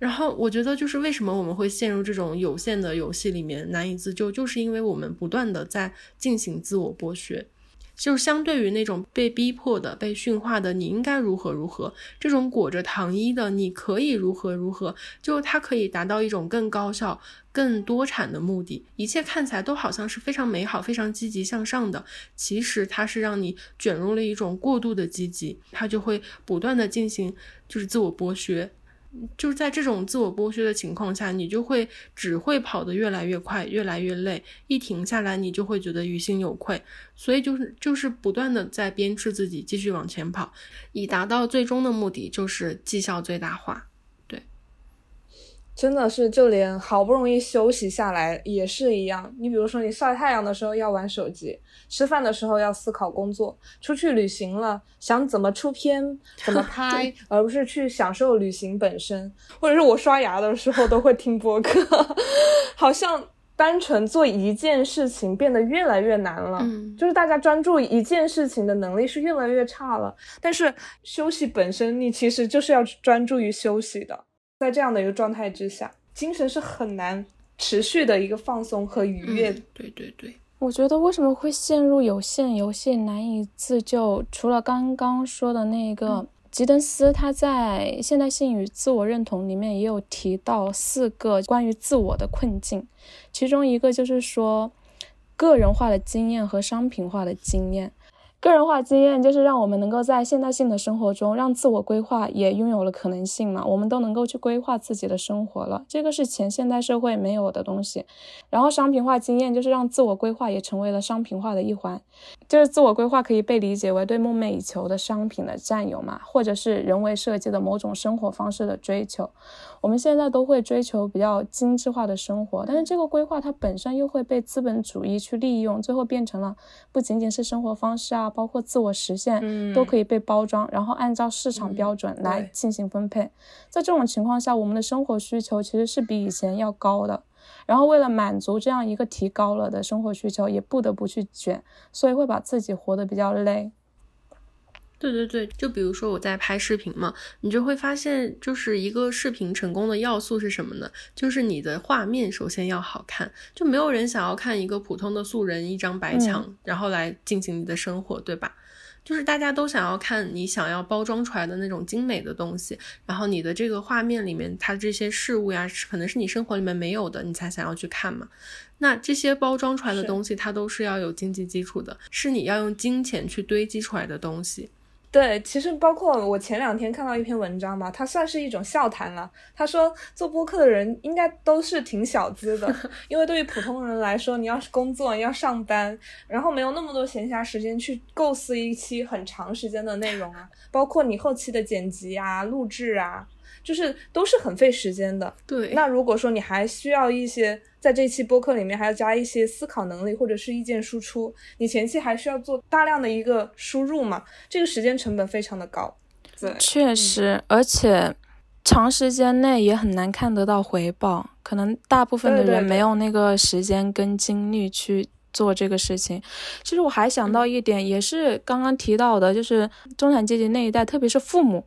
然后我觉得，就是为什么我们会陷入这种有限的游戏里面难以自救，就是因为我们不断的在进行自我剥削。就是相对于那种被逼迫的、被驯化的，你应该如何如何，这种裹着糖衣的，你可以如何如何，就它可以达到一种更高效、更多产的目的。一切看起来都好像是非常美好、非常积极向上的，其实它是让你卷入了一种过度的积极，它就会不断的进行就是自我剥削。就是在这种自我剥削的情况下，你就会只会跑得越来越快，越来越累。一停下来，你就会觉得于心有愧。所以就是就是不断的在鞭笞自己，继续往前跑，以达到最终的目的，就是绩效最大化。真的是，就连好不容易休息下来也是一样。你比如说，你晒太阳的时候要玩手机，吃饭的时候要思考工作，出去旅行了想怎么出片、怎么 拍，而不是去享受旅行本身。或者是我刷牙的时候都会听播客，好像单纯做一件事情变得越来越难了。嗯，就是大家专注一件事情的能力是越来越差了。但是休息本身，你其实就是要专注于休息的。在这样的一个状态之下，精神是很难持续的一个放松和愉悦。对对对，我觉得为什么会陷入有限游戏难以自救？除了刚刚说的那个吉登斯，他在《现代性与自我认同》里面也有提到四个关于自我的困境，其中一个就是说个人化的经验和商品化的经验。个人化经验就是让我们能够在现代性的生活中，让自我规划也拥有了可能性嘛，我们都能够去规划自己的生活了，这个是前现代社会没有的东西。然后商品化经验就是让自我规划也成为了商品化的一环，就是自我规划可以被理解为对梦寐以求的商品的占有嘛，或者是人为设计的某种生活方式的追求。我们现在都会追求比较精致化的生活，但是这个规划它本身又会被资本主义去利用，最后变成了不仅仅是生活方式啊。包括自我实现都可以被包装，然后按照市场标准来进行分配。在这种情况下，我们的生活需求其实是比以前要高的。然后为了满足这样一个提高了的生活需求，也不得不去卷，所以会把自己活得比较累。对对对，就比如说我在拍视频嘛，你就会发现，就是一个视频成功的要素是什么呢？就是你的画面首先要好看，就没有人想要看一个普通的素人一张白墙，然后来进行你的生活，对吧？就是大家都想要看你想要包装出来的那种精美的东西，然后你的这个画面里面，它这些事物呀，可能是你生活里面没有的，你才想要去看嘛。那这些包装出来的东西，它都是要有经济基础的，是你要用金钱去堆积出来的东西。对，其实包括我前两天看到一篇文章吧，它算是一种笑谈了。他说做播客的人应该都是挺小资的，因为对于普通人来说，你要是工作，你要上班，然后没有那么多闲暇时间去构思一期很长时间的内容啊，包括你后期的剪辑啊、录制啊。就是都是很费时间的。对，那如果说你还需要一些，在这期播客里面还要加一些思考能力或者是意见输出，你前期还需要做大量的一个输入嘛，这个时间成本非常的高。对，确实，而且长时间内也很难看得到回报，可能大部分的人没有那个时间跟精力去做这个事情。其实我还想到一点，也是刚刚提到的，就是中产阶级那一代，特别是父母。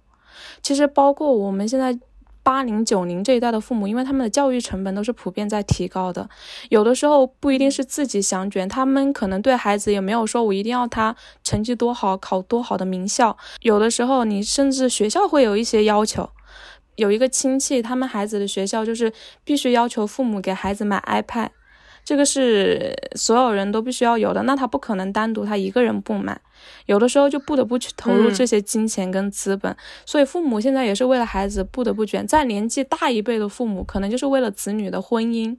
其实，包括我们现在八零九零这一代的父母，因为他们的教育成本都是普遍在提高的，有的时候不一定是自己想卷，他们可能对孩子也没有说我一定要他成绩多好，考多好的名校。有的时候，你甚至学校会有一些要求，有一个亲戚，他们孩子的学校就是必须要求父母给孩子买 iPad。这个是所有人都必须要有的，那他不可能单独他一个人不买，有的时候就不得不去投入这些金钱跟资本，所以父母现在也是为了孩子不得不卷。在年纪大一辈的父母，可能就是为了子女的婚姻，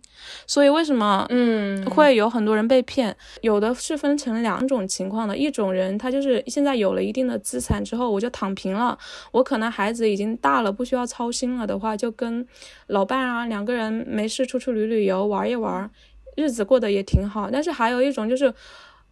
所以为什么嗯会有很多人被骗？有的是分成两种情况的，一种人他就是现在有了一定的资产之后，我就躺平了，我可能孩子已经大了，不需要操心了的话，就跟老伴啊两个人没事出去旅旅游玩一玩。日子过得也挺好，但是还有一种就是，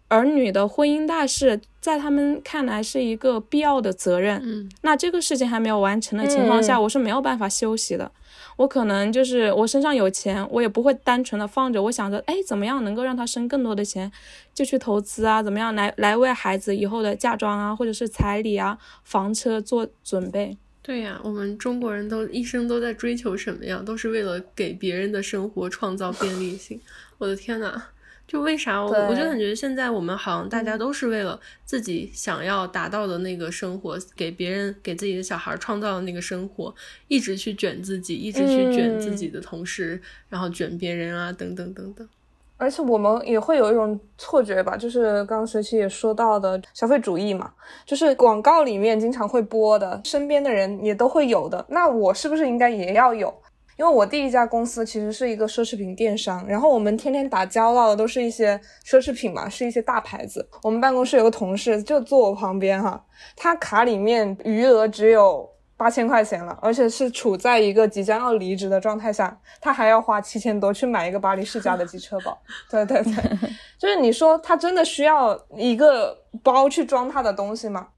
儿女的婚姻大事，在他们看来是一个必要的责任。嗯，那这个事情还没有完成的情况下，我是没有办法休息的。我可能就是我身上有钱，我也不会单纯的放着。我想着，哎，怎么样能够让他生更多的钱，就去投资啊，怎么样来来为孩子以后的嫁妆啊，或者是彩礼啊、房车做准备。对呀，我们中国人都一生都在追求什么呀？都是为了给别人的生活创造便利性。我的天呐，就为啥我我就感觉现在我们好像大家都是为了自己想要达到的那个生活，给别人给自己的小孩创造的那个生活，一直去卷自己，一直去卷自己的同事，然后卷别人啊，等等等等。而且我们也会有一种错觉吧，就是刚刚学期也说到的消费主义嘛，就是广告里面经常会播的，身边的人也都会有的，那我是不是应该也要有？因为我第一家公司其实是一个奢侈品电商，然后我们天天打交道的都是一些奢侈品嘛，是一些大牌子。我们办公室有个同事就坐我旁边哈，他卡里面余额只有八千块钱了，而且是处在一个即将要离职的状态下，他还要花七千多去买一个巴黎世家的机车包。对对对，就是你说他真的需要一个包去装他的东西吗？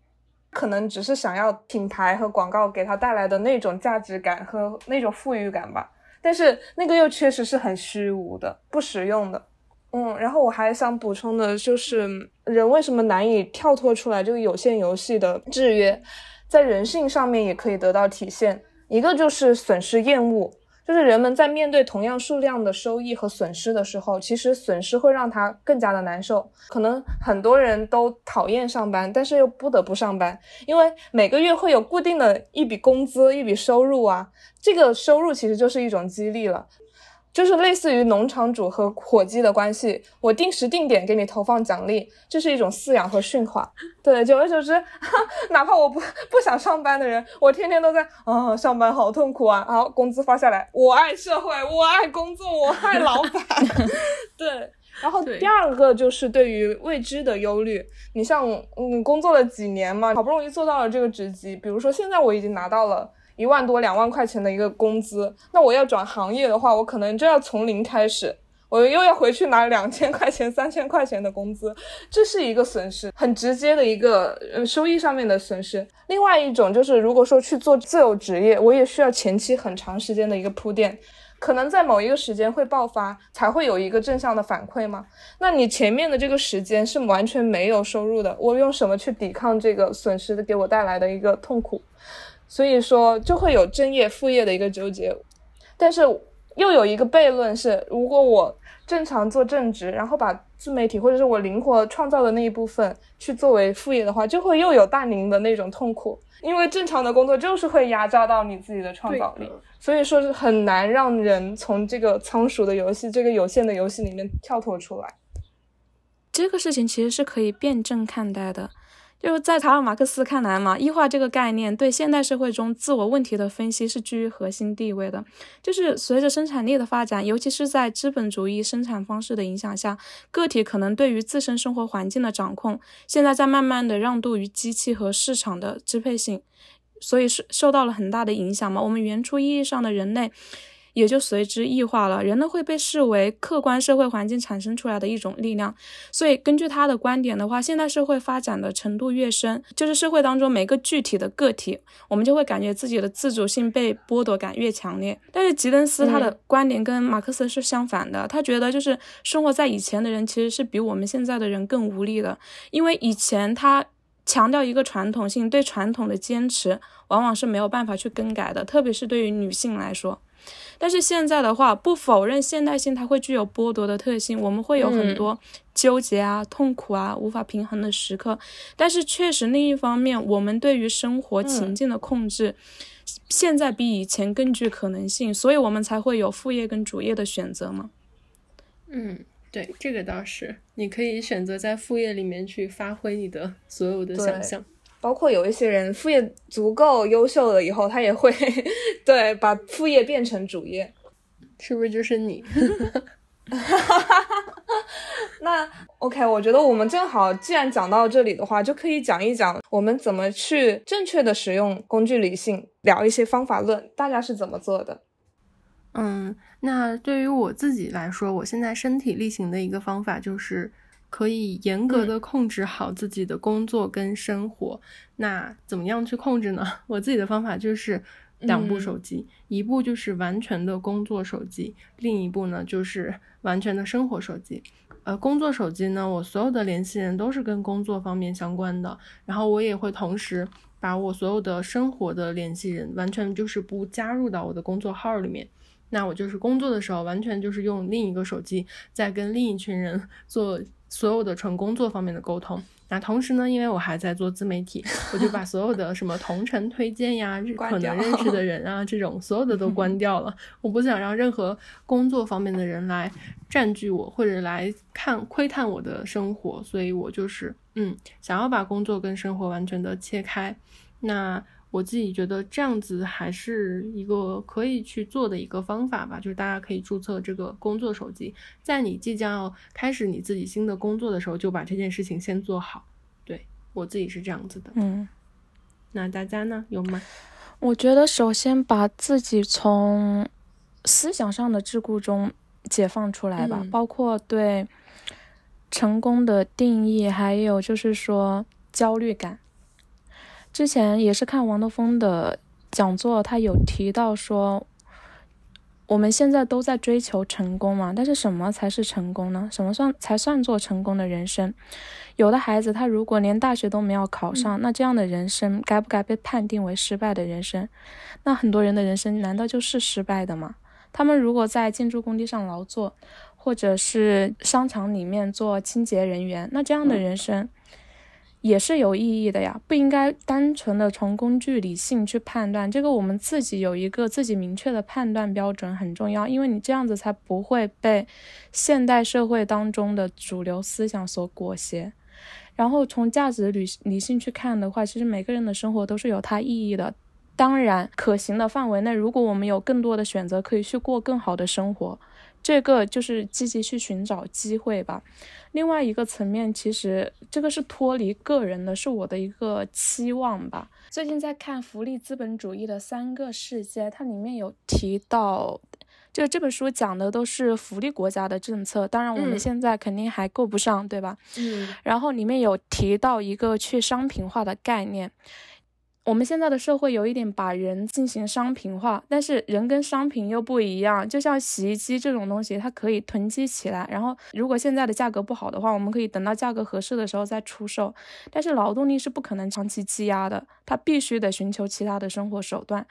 可能只是想要品牌和广告给他带来的那种价值感和那种富裕感吧，但是那个又确实是很虚无的、不实用的。嗯，然后我还想补充的就是，人为什么难以跳脱出来这个有限游戏的制约，在人性上面也可以得到体现。一个就是损失厌恶。就是人们在面对同样数量的收益和损失的时候，其实损失会让他更加的难受。可能很多人都讨厌上班，但是又不得不上班，因为每个月会有固定的一笔工资、一笔收入啊，这个收入其实就是一种激励了。就是类似于农场主和伙计的关系，我定时定点给你投放奖励，这是一种饲养和驯化。对，久而久之，哪怕我不不想上班的人，我天天都在啊，上班好痛苦啊！好，工资发下来，我爱社会，我爱工作，我爱老板。对，然后第二个就是对于未知的忧虑。你像，嗯，工作了几年嘛，好不容易做到了这个职级，比如说现在我已经拿到了。一万多两万块钱的一个工资，那我要转行业的话，我可能就要从零开始，我又要回去拿两千块钱、三千块钱的工资，这是一个损失，很直接的一个呃收益上面的损失。另外一种就是，如果说去做自由职业，我也需要前期很长时间的一个铺垫，可能在某一个时间会爆发，才会有一个正向的反馈吗。那你前面的这个时间是完全没有收入的，我用什么去抵抗这个损失的给我带来的一个痛苦？所以说就会有正业副业的一个纠结，但是又有一个悖论是，如果我正常做正职，然后把自媒体或者是我灵活创造的那一部分去作为副业的话，就会又有大龄的那种痛苦，因为正常的工作就是会压榨到你自己的创造力，所以说是很难让人从这个仓鼠的游戏这个有限的游戏里面跳脱出来。这个事情其实是可以辩证看待的。就是在卡尔马克思看来嘛，异化这个概念对现代社会中自我问题的分析是居于核心地位的。就是随着生产力的发展，尤其是在资本主义生产方式的影响下，个体可能对于自身生活环境的掌控，现在在慢慢的让渡于机器和市场的支配性，所以是受到了很大的影响嘛。我们原初意义上的人类。也就随之异化了，人呢会被视为客观社会环境产生出来的一种力量。所以根据他的观点的话，现代社会发展的程度越深，就是社会当中每个具体的个体，我们就会感觉自己的自主性被剥夺感越强烈。但是吉登斯他的观点跟马克思是相反的，他觉得就是生活在以前的人其实是比我们现在的人更无力的，因为以前他强调一个传统性，对传统的坚持往往是没有办法去更改的，特别是对于女性来说。但是现在的话，不否认现代性它会具有剥夺的特性，我们会有很多纠结啊、痛苦啊、无法平衡的时刻。但是确实，另一方面，我们对于生活情境的控制，现在比以前更具可能性，所以我们才会有副业跟主业的选择嘛。嗯，对，这个倒是，你可以选择在副业里面去发挥你的所有的想象。包括有一些人副业足够优秀了以后，他也会 对把副业变成主业，是不是就是你？那 OK，我觉得我们正好，既然讲到这里的话，就可以讲一讲我们怎么去正确的使用工具理性，聊一些方法论，大家是怎么做的？嗯，那对于我自己来说，我现在身体力行的一个方法就是。可以严格的控制好自己的工作跟生活。那怎么样去控制呢？我自己的方法就是两部手机，一部就是完全的工作手机，另一部呢就是完全的生活手机。呃，工作手机呢，我所有的联系人都是跟工作方面相关的，然后我也会同时把我所有的生活的联系人完全就是不加入到我的工作号里面。那我就是工作的时候，完全就是用另一个手机在跟另一群人做。所有的纯工作方面的沟通，那同时呢，因为我还在做自媒体，我就把所有的什么同城推荐呀、可能认识的 人啊这种所有的都关掉了。我不想让任何工作方面的人来占据我，或者来看窥探我的生活，所以我就是嗯，想要把工作跟生活完全的切开。那。我自己觉得这样子还是一个可以去做的一个方法吧，就是大家可以注册这个工作手机，在你即将要开始你自己新的工作的时候，就把这件事情先做好。对我自己是这样子的。嗯，那大家呢？有吗？我觉得首先把自己从思想上的桎梏中解放出来吧，包括对成功的定义，还有就是说焦虑感。之前也是看王德峰的讲座，他有提到说，我们现在都在追求成功嘛，但是什么才是成功呢？什么算才算做成功的人生？有的孩子他如果连大学都没有考上，那这样的人生该不该被判定为失败的人生？那很多人的人生难道就是失败的吗？他们如果在建筑工地上劳作，或者是商场里面做清洁人员，那这样的人生？也是有意义的呀，不应该单纯的从工具理性去判断这个，我们自己有一个自己明确的判断标准很重要，因为你这样子才不会被现代社会当中的主流思想所裹挟。然后从价值理理性去看的话，其实每个人的生活都是有它意义的。当然，可行的范围内，如果我们有更多的选择，可以去过更好的生活。这个就是积极去寻找机会吧。另外一个层面，其实这个是脱离个人的，是我的一个期望吧。最近在看《福利资本主义的三个世界》，它里面有提到，就这本书讲的都是福利国家的政策。当然，我们现在肯定还够不上，对吧？嗯。然后里面有提到一个去商品化的概念。我们现在的社会有一点把人进行商品化，但是人跟商品又不一样。就像洗衣机这种东西，它可以囤积起来，然后如果现在的价格不好的话，我们可以等到价格合适的时候再出售。但是劳动力是不可能长期积压的，它必须得寻求其他的生活手段。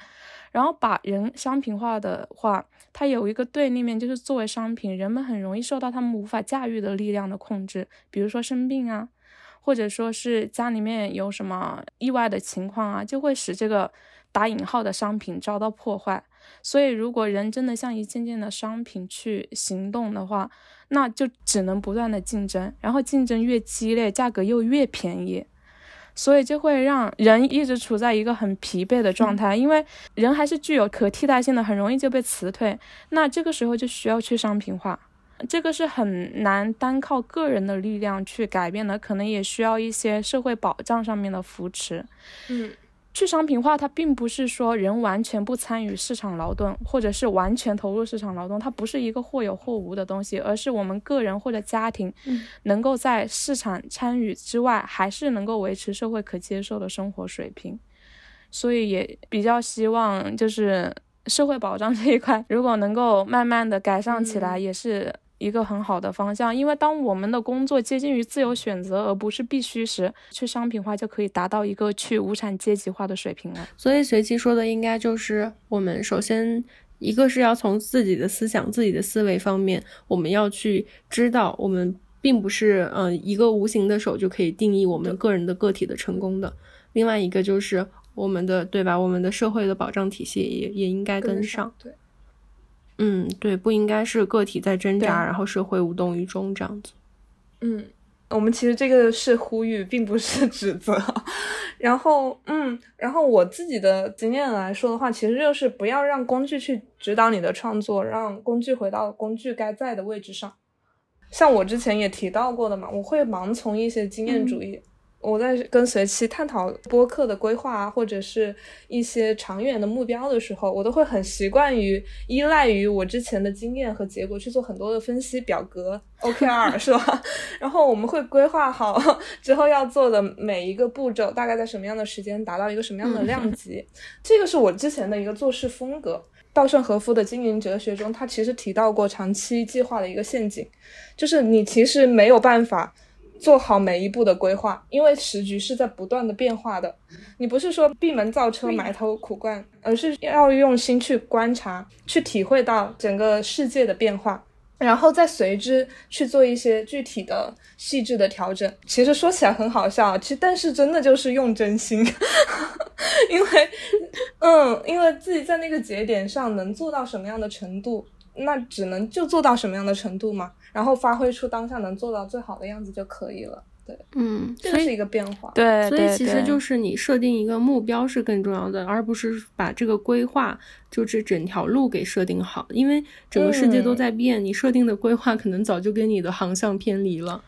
然后把人商品化的话，它有一个对立面，就是作为商品，人们很容易受到他们无法驾驭的力量的控制，比如说生病啊。或者说是家里面有什么意外的情况啊，就会使这个打引号的商品遭到破坏。所以，如果人真的像一件件的商品去行动的话，那就只能不断的竞争，然后竞争越激烈，价格又越便宜，所以就会让人一直处在一个很疲惫的状态，因为人还是具有可替代性的，很容易就被辞退。那这个时候就需要去商品化。这个是很难单靠个人的力量去改变的，可能也需要一些社会保障上面的扶持。嗯，去商品化，它并不是说人完全不参与市场劳动，或者是完全投入市场劳动，它不是一个或有或无的东西，而是我们个人或者家庭能够在市场参与之外，还是能够维持社会可接受的生活水平。所以也比较希望，就是社会保障这一块，如果能够慢慢的改善起来，也是。一个很好的方向，因为当我们的工作接近于自由选择而不是必须时，去商品化就可以达到一个去无产阶级化的水平了。所以随机说的应该就是我们首先一个是要从自己的思想、自己的思维方面，我们要去知道，我们并不是嗯一个无形的手就可以定义我们个人的个体的成功的。另外一个就是我们的对吧？我们的社会的保障体系也也应该跟上。对，嗯，对，不应该是个体在挣扎，然后社会无动于衷这样子。嗯。我们其实这个是呼吁，并不是指责。然后，嗯，然后我自己的经验来说的话，其实就是不要让工具去指导你的创作，让工具回到工具该在的位置上。像我之前也提到过的嘛，我会盲从一些经验主义。我在跟随期探讨播客的规划，或者是一些长远的目标的时候，我都会很习惯于依赖于我之前的经验和结果去做很多的分析表格 OKR 是吧？然后我们会规划好 之后要做的每一个步骤，大概在什么样的时间达到一个什么样的量 级。这个是我之前的一个做事风格。稻盛和夫的经营哲学中，他其实提到过长期计划的一个陷阱，就是你其实没有办法。做好每一步的规划，因为时局是在不断的变化的。你不是说闭门造车、埋头苦干，而是要用心去观察、去体会到整个世界的变化，然后再随之去做一些具体的、细致的调整。其实说起来很好笑，其实但是真的就是用真心，因为，嗯，因为自己在那个节点上能做到什么样的程度，那只能就做到什么样的程度嘛。然后发挥出当下能做到最好的样子就可以了。对，嗯，这是一个变化。对，所以其实就是你设定一个目标是更重要的，而不是把这个规划就这整条路给设定好。因为整个世界都在变，你设定的规划可能早就跟你的航向偏离了。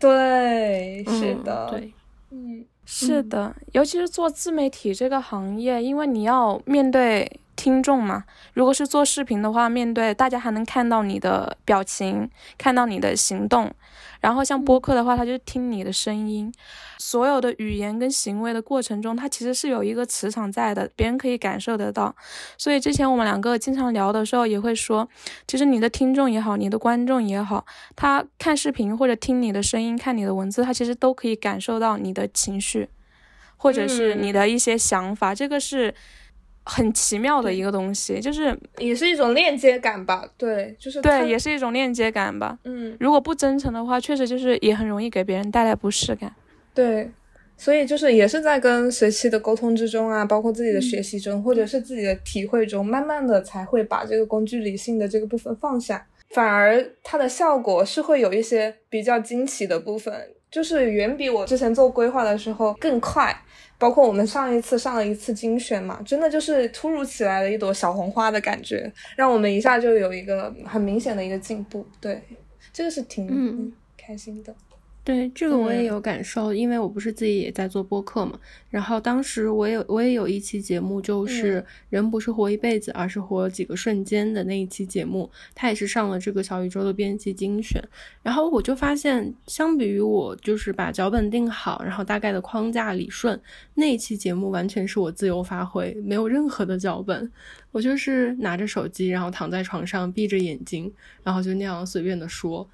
对，是的，对，嗯，是的，尤其是做自媒体这个行业，因为你要面对。听众嘛，如果是做视频的话，面对大家还能看到你的表情，看到你的行动。然后像播客的话，他就听你的声音，所有的语言跟行为的过程中，它其实是有一个磁场在的，别人可以感受得到。所以之前我们两个经常聊的时候，也会说，其实你的听众也好，你的观众也好，他看视频或者听你的声音、看你的文字，他其实都可以感受到你的情绪，或者是你的一些想法。这个是。很奇妙的一个东西，就是也是一种链接感吧。对，就是对，也是一种链接感吧。嗯，如果不真诚的话，确实就是也很容易给别人带来不适感。对，所以就是也是在跟随期的沟通之中啊，包括自己的学习中，或者是自己的体会中，慢慢的才会把这个工具理性的这个部分放下，反而它的效果是会有一些比较惊奇的部分，就是远比我之前做规划的时候更快。包括我们上一次上了一次精选嘛，真的就是突如其来的一朵小红花的感觉，让我们一下就有一个很明显的一个进步。对，这个是挺开心的。对这个我也有感受，因为我不是自己也在做播客嘛。然后当时我也我也有一期节目，就是人不是活一辈子，而是活几个瞬间的那一期节目，它也是上了这个小宇宙的编辑精选。然后我就发现，相比于我就是把脚本定好，然后大概的框架理顺，那一期节目完全是我自由发挥，没有任何的脚本，我就是拿着手机，然后躺在床上闭着眼睛，然后就那样随便的说。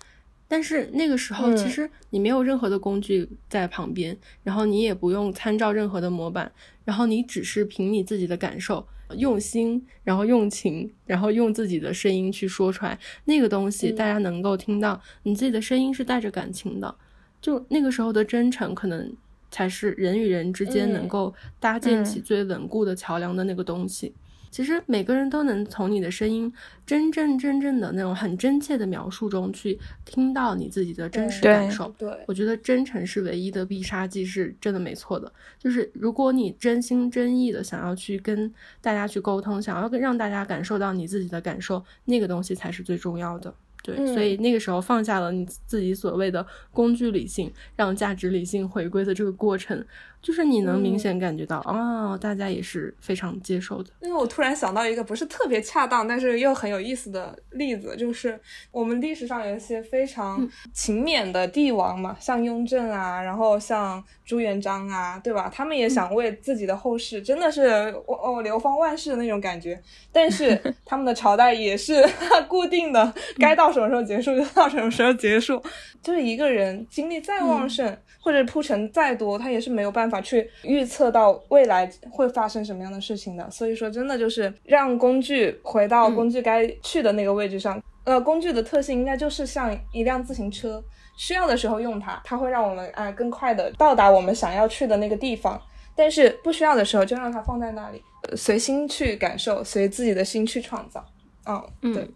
但是那个时候，其实你没有任何的工具在旁边，然后你也不用参照任何的模板，然后你只是凭你自己的感受、用心，然后用情，然后用自己的声音去说出来。那个东西，大家能够听到你自己的声音是带着感情的。就那个时候的真诚，可能才是人与人之间能够搭建起最稳固的桥梁的那个东西。其实每个人都能从你的声音真正真正的那种很真切的描述中去听到你自己的真实感受。对，我觉得真诚是唯一的必杀技，是真的没错的。就是如果你真心真意的想要去跟大家去沟通，想要让大家感受到你自己的感受，那个东西才是最重要的。对，所以那个时候放下了你自己所谓的工具理性，让价值理性回归的这个过程。就是你能明显感觉到，哦，大家也是非常接受的。因为我突然想到一个不是特别恰当，但是又很有意思的例子，就是我们历史上有一些非常勤勉的帝王嘛，像雍正啊，然后像朱元璋啊，对吧？他们也想为自己的后世真的是哦流芳万世的那种感觉，但是 他们的朝代也是 固定的，该到什么时候结束就到什么时候结束。就是一个人精力再旺盛或者铺陈再多，他也是没有办法。法去预测到未来会发生什么样的事情的。所以说，真的就是让工具回到工具该去的那个位置上。呃，工具的特性应该就是像一辆自行车，需要的时候用它，它会让我们啊更快的到达我们想要去的那个地方。但是不需要的时候，就让它放在那里，随心去感受，随自己的心去创造。嗯，对对。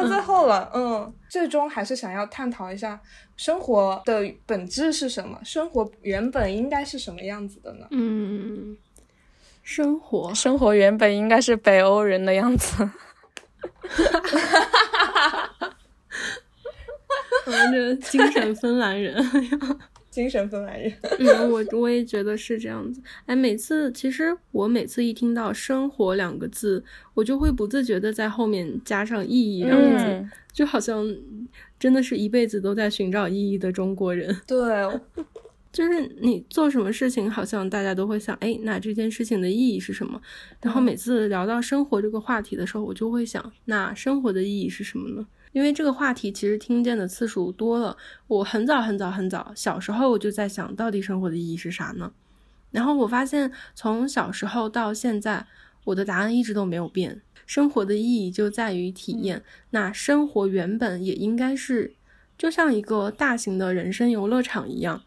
到最后了，嗯，最终还是想要探讨一下生活的本质是什么，生活原本应该是什么样子的呢？嗯，生活，生活原本应该是北欧人的样子。哈哈哈哈哈哈！我们这精神芬兰人。精神分来人，嗯，我我也觉得是这样子。哎，每次其实我每次一听到“生活”两个字，我就会不自觉的在后面加上“意义”两个字，就好像真的是一辈子都在寻找意义的中国人。对，就是你做什么事情，好像大家都会想，哎，那这件事情的意义是什么？然后每次聊到生活这个话题的时候，我就会想，那生活的意义是什么呢？因为这个话题其实听见的次数多了，我很早很早很早小时候我就在想到底生活的意义是啥呢？然后我发现从小时候到现在，我的答案一直都没有变。生活的意义就在于体验。那生活原本也应该是就像一个大型的人生游乐场一样，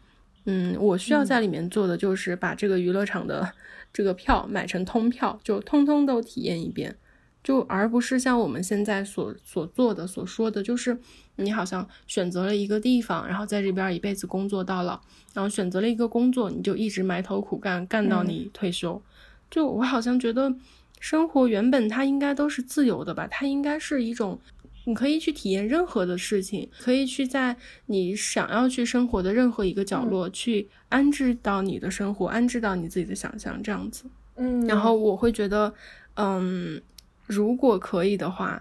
嗯，我需要在里面做的就是把这个娱乐场的 这个票买成通票，就通通都体验一遍。就而不是像我们现在所所做的、所说的，就是你好像选择了一个地方，然后在这边一辈子工作到老，然后选择了一个工作，你就一直埋头苦干，干到你退休。就我好像觉得，生活原本它应该都是自由的吧，它应该是一种你可以去体验任何的事情，可以去在你想要去生活的任何一个角落去安置到你的生活，安置到你自己的想象这样子。嗯，然后我会觉得，嗯。如果可以的话，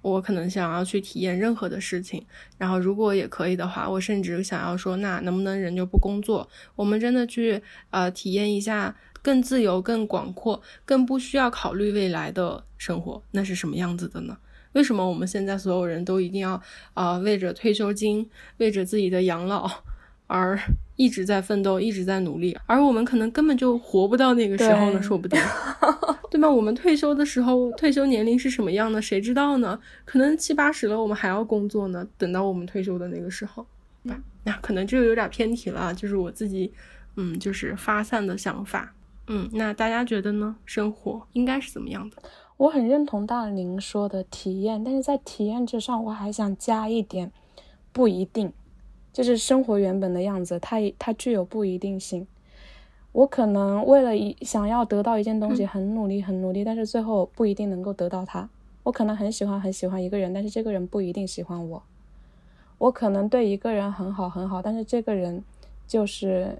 我可能想要去体验任何的事情。然后，如果也可以的话，我甚至想要说，那能不能人就不工作？我们真的去呃体验一下更自由、更广阔、更不需要考虑未来的生活，那是什么样子的呢？为什么我们现在所有人都一定要啊为着退休金、为着自己的养老而 一直在奋斗、一直在努力？而我们可能根本就活不到那个时候呢？说不定。对吧？我们退休的时候，退休年龄是什么样的？谁知道呢？可能七八十了，我们还要工作呢。等到我们退休的那个时候，吧，那可能这个有点偏题了，就是我自己，嗯，就是发散的想法。嗯，那大家觉得呢？生活应该是怎么样的？我很认同大林说的体验，但是在体验之上，我还想加一点，不一定，就是生活原本的样子，它它具有不一定性。我可能为了一想要得到一件东西，很努力，很努力，但是最后不一定能够得到它。我可能很喜欢很喜欢一个人，但是这个人不一定喜欢我。我可能对一个人很好很好，但是这个人就是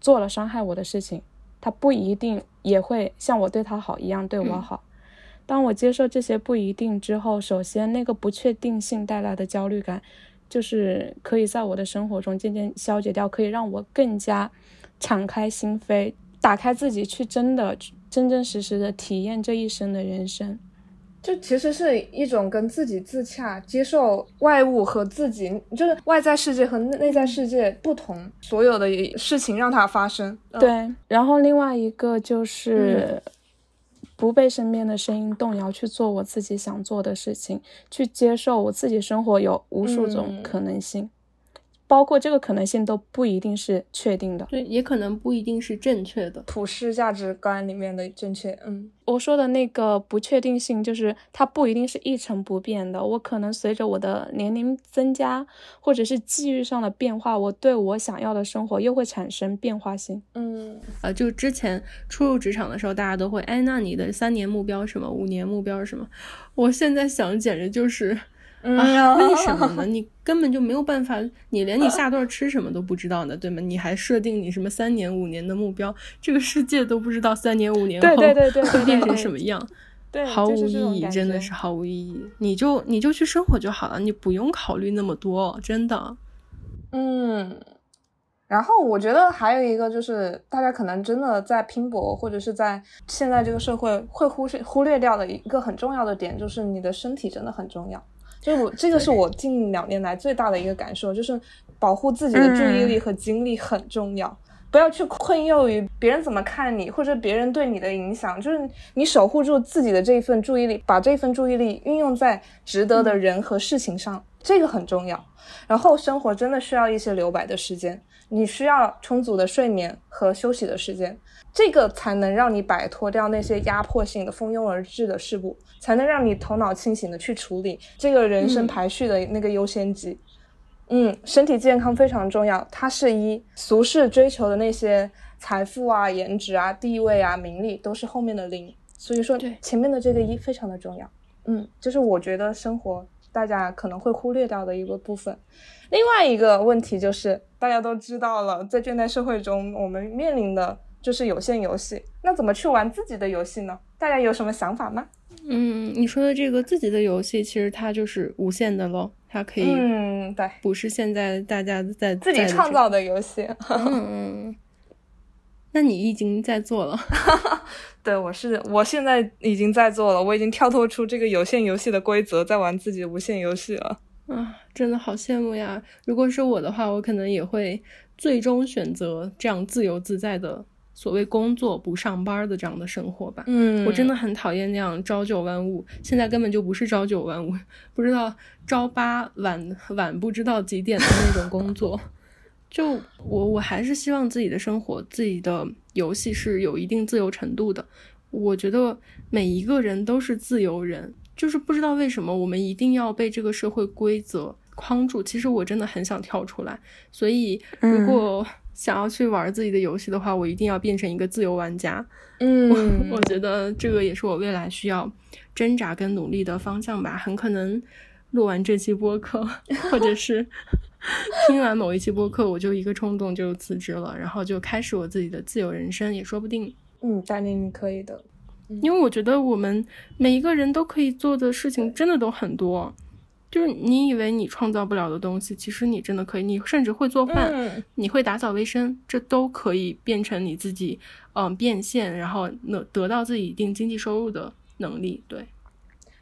做了伤害我的事情，他不一定也会像我对他好一样对我好。当我接受这些不一定之后，首先那个不确定性带来的焦虑感，就是可以在我的生活中渐渐消解掉，可以让我更加。敞开心扉，打开自己，去真的、真真实实的体验这一生的人生，就其实是一种跟自己自洽，接受外物和自己，就是外在世界和内在世界不同，所有的事情让它发生。对，然后另外一个就是不被身边的声音动摇，去做我自己想做的事情，去接受我自己生活有无数种可能性。包括这个可能性都不一定是确定的，对，也可能不一定是正确的。普世价值观里面的正确，嗯，我说的那个不确定性，就是它不一定是一成不变的。我可能随着我的年龄增加，或者是际遇上的变化，我对我想要的生活又会产生变化性。嗯，呃，就之前初入职场的时候，大家都会，哎，那你的三年目标什么？五年目标是什么？我现在想，简直就是。啊，为什么呢？你根本就没有办法，你连你下顿吃什么都不知道呢，对吗？你还设定你什么三年、五年的目标，这个世界都不知道三年、五年后会变成什么样，毫无意义，真的是毫无意义。你就你就去生活就好了，你不用考虑那么多，真的。嗯，然后我觉得还有一个就是，大家可能真的在拼搏，或者是在现在这个社会会忽视忽略掉的一个很重要的点，就是你的身体真的很重要。就我这个是我近两年来最大的一个感受，就是保护自己的注意力和精力很重要。不要去困囿于别人怎么看你，或者别人对你的影响，就是你守护住自己的这一份注意力，把这份注意力运用在值得的人和事情上，这个很重要。然后生活真的需要一些留白的时间，你需要充足的睡眠和休息的时间，这个才能让你摆脱掉那些压迫性的蜂拥而至的事物，才能让你头脑清醒的去处理这个人生排序的那个优先级。嗯，身体健康非常重要，它是一俗世追求的那些财富啊、颜值啊、地位啊、名利都是后面的零，所以说前面的这个一非常的重要。嗯，就是我觉得生活大家可能会忽略掉的一个部分。另外一个问题就是大家都知道了，在现代社会中，我们面临的就是有限游戏，那怎么去玩自己的游戏呢？大家有什么想法吗？嗯，你说的这个自己的游戏，其实它就是无限的喽。它可以，嗯，对，不是现在大家在自己创造的游戏。嗯，那你已经在做了。对，我是，我现在已经在做了，我已经跳脱出这个有限游戏的规则，在玩自己的无限游戏了。啊，真的好羡慕呀！如果是我的话，我可能也会最终选择这样自由自在的。所谓工作不上班的这样的生活吧，嗯，我真的很讨厌那样朝九晚五，现在根本就不是朝九晚五，不知道朝八晚晚不知道几点的那种工作。就我我还是希望自己的生活、自己的游戏是有一定自由程度的。我觉得每一个人都是自由人，就是不知道为什么我们一定要被这个社会规则框住。其实我真的很想跳出来，所以如果。想要去玩自己的游戏的话，我一定要变成一个自由玩家。嗯，我觉得这个也是我未来需要挣扎跟努力的方向吧。很可能录完这期播客，或者是 听完某一期播客，我就一个冲动就辞职了，然后就开始我自己的自由人生，也说不定。嗯，大林，你可以的。因为我觉得我们每一个人都可以做的事情，真的都很多。就是你以为你创造不了的东西，其实你真的可以。你甚至会做饭，你会打扫卫生，这都可以变成你自己，嗯，变现，然后能得到自己一定经济收入的能力。对。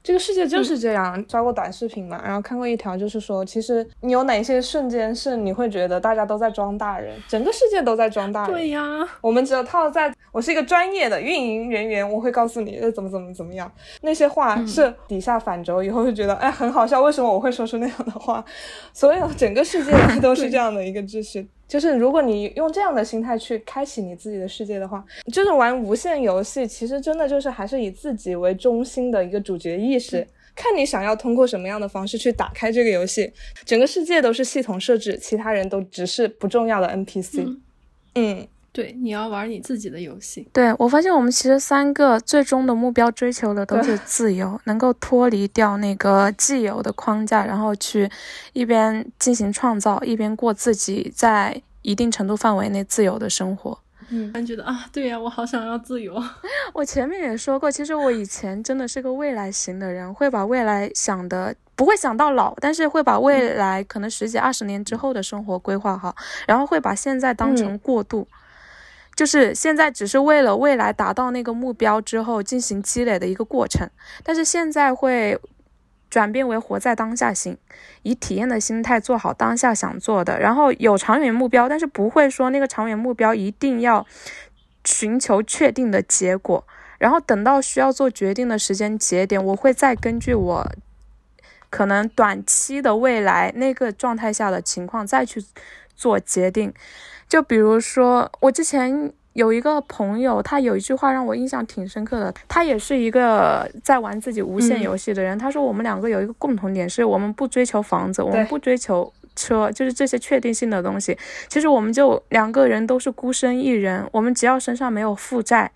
这个世界就是这样。刷过短视频嘛，然后看过一条，就是说，其实你有哪些瞬间是你会觉得大家都在装大人，整个世界都在装大人。对呀，我们只有套在我是一个专业的运营人员，我会告诉你怎么怎么怎么样。那些话是底下反轴以后会觉得哎很好笑，为什么我会说出那样的话？所有整个世界 都是这样的一个秩序。就是如果你用这样的心态去开启你自己的世界的话，就是玩无限游戏，其实真的就是还是以自己为中心的一个主角意识，看你想要通过什么样的方式去打开这个游戏，整个世界都是系统设置，其他人都只是不重要的 NPC。嗯，对，你要玩你自己的游戏。对我发现我们其实三个最终的目标追求的都是自由，能够脱离掉那个既有的框架，然后去一边进行创造，一边过自己在。一定程度范围内自由的生活，嗯，觉得啊，对呀，我好想要自由。我前面也说过，其实我以前真的是个未来型的人，会把未来想的不会想到老，但是会把未来可能十几二十年之后的生活规划好，然后会把现在当成过渡，就是现在只是为了未来达到那个目标之后进行积累的一个过程，但是现在会。转变为活在当下型，以体验的心态做好当下想做的，然后有长远目标，但是不会说那个长远目标一定要寻求确定的结果，然后等到需要做决定的时间节点，我会再根据我可能短期的未来那个状态下的情况再去做决定。就比如说我之前。有一个朋友，他有一句话让我印象挺深刻的。他也是一个在玩自己无限游戏的人。他说：“我们两个有一个共同点，是我们不追求房子，我们不追求车，就是这些确定性的东西。其实我们就两个人都是孤身一人，我们只要身上没有负债，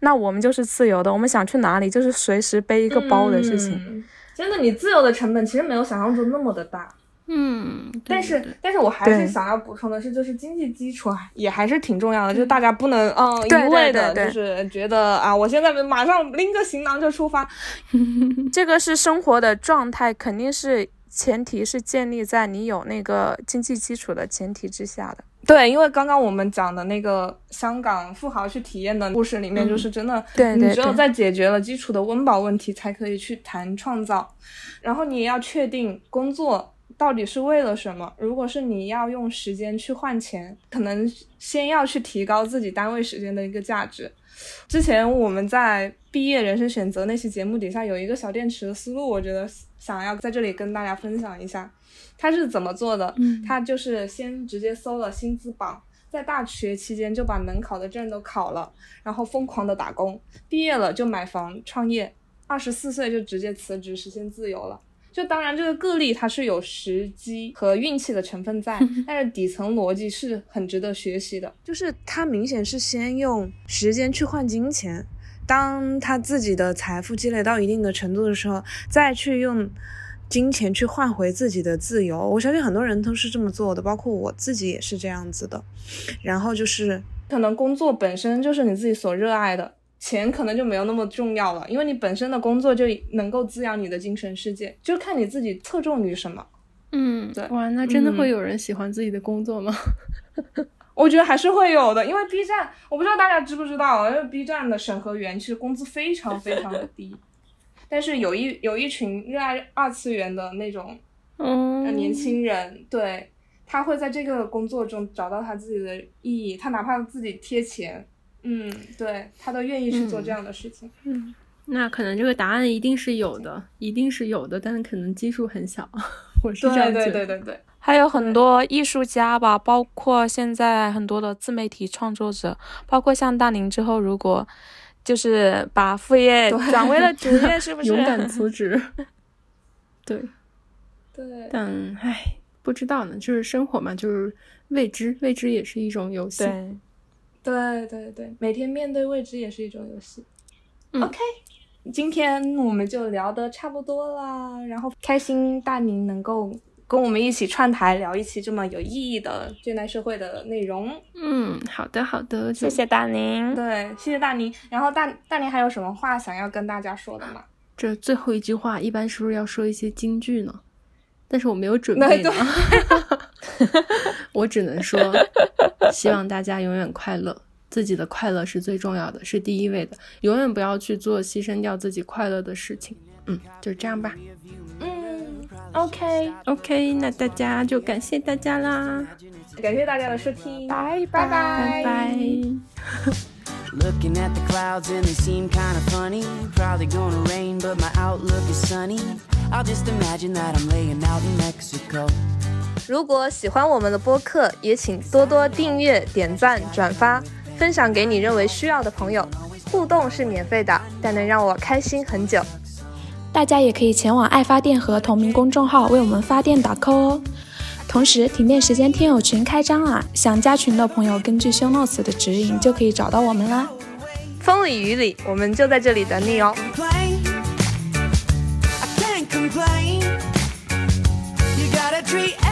那我们就是自由的。我们想去哪里，就是随时背一个包的事情。真的，你自由的成本其实没有想象中那么的大。”嗯，但是但是我还是想要补充的是，就是经济基础也还是挺重要的，就是大家不能嗯一味的，就是觉得啊，我现在马上拎个行囊就出发，这个是生活的状态，肯定是前提是建立在你有那个经济基础的前提之下的。对，因为刚刚我们讲的那个香港富豪去体验的故事里面，就是真的，你只有在解决了基础的温饱问题，才可以去谈创造，然后你也要确定工作。到底是为了什么？如果是你要用时间去换钱，可能先要去提高自己单位时间的一个价值。之前我们在毕业人生选择那期节目底下有一个小电池的思路，我觉得想要在这里跟大家分享一下，他是怎么做的？嗯，他就是先直接搜了薪资榜，在大学期间就把能考的证都考了，然后疯狂的打工，毕业了就买房创业，二十四岁就直接辞职实现自由了。就当然，这个个例它是有时机和运气的成分在，但是底层逻辑是很值得学习的。就是他明显是先用时间去换金钱，当他自己的财富积累到一定的程度的时候，再去用金钱去换回自己的自由。我相信很多人都是这么做的，包括我自己也是这样子的。然后就是可能工作本身就是你自己所热爱的。钱可能就没有那么重要了，因为你本身的工作就能够滋养你的精神世界，就看你自己侧重于什么。嗯，对，哇，那真的会有人喜欢自己的工作吗？我觉得还是会有的，因为 B 站，我不知道大家知不知道，因为 B 站的审核员其实工资非常非常的低，但是有一有一群热爱二次元的那种嗯年轻人，对他会在这个工作中找到他自己的意义，他哪怕自己贴钱。嗯，对他都愿意去做这样的事情。嗯，那可能这个答案一定是有的，一定是有的，但是可能基数很小。我是这样觉得。对对对对，还有很多艺术家吧，包括现在很多的自媒体创作者，包括像大宁之后，如果就是把副业转为了主业，是不是？勇敢辞职。对。对。但唉，不知道呢，就是生活嘛，就是未知，未知也是一种游戏。对。对对对，每天面对未知也是一种游戏。OK，今天我们就聊的差不多啦，然后开心大宁能够跟我们一起串台聊一期这么有意义的现代社会的内容。嗯，好的好的，谢谢大宁。对，谢谢大宁。然后大大宁还有什么话想要跟大家说的吗？这最后一句话一般是不是要说一些金句呢？但是我没有准备呢，我只能说，希望大家永远快乐，自己的快乐是最重要的，是第一位的，永远不要去做牺牲掉自己快乐的事情。嗯，就这样吧。嗯，OK OK，那大家就感谢大家啦，感谢大家的收听，拜拜拜拜。Looking at the clouds and they seem kinda funny. Probably gonna rain, but my outlook is sunny. I'll just imagine that I'm laying out in Mexico. 如果喜欢我们的播客，也请多多订阅、点赞、转发，分享给你认为需要的朋友。互动是免费的，但能让我开心很久。大家也可以前往爱发电和同名公众号为我们发电打 call 哦。同时，停电时间听友群开张啦！想加群的朋友，根据 show notes 的指引就可以找到我们啦。风里雨里，我们就在这里等你哦。complain. You gotta treat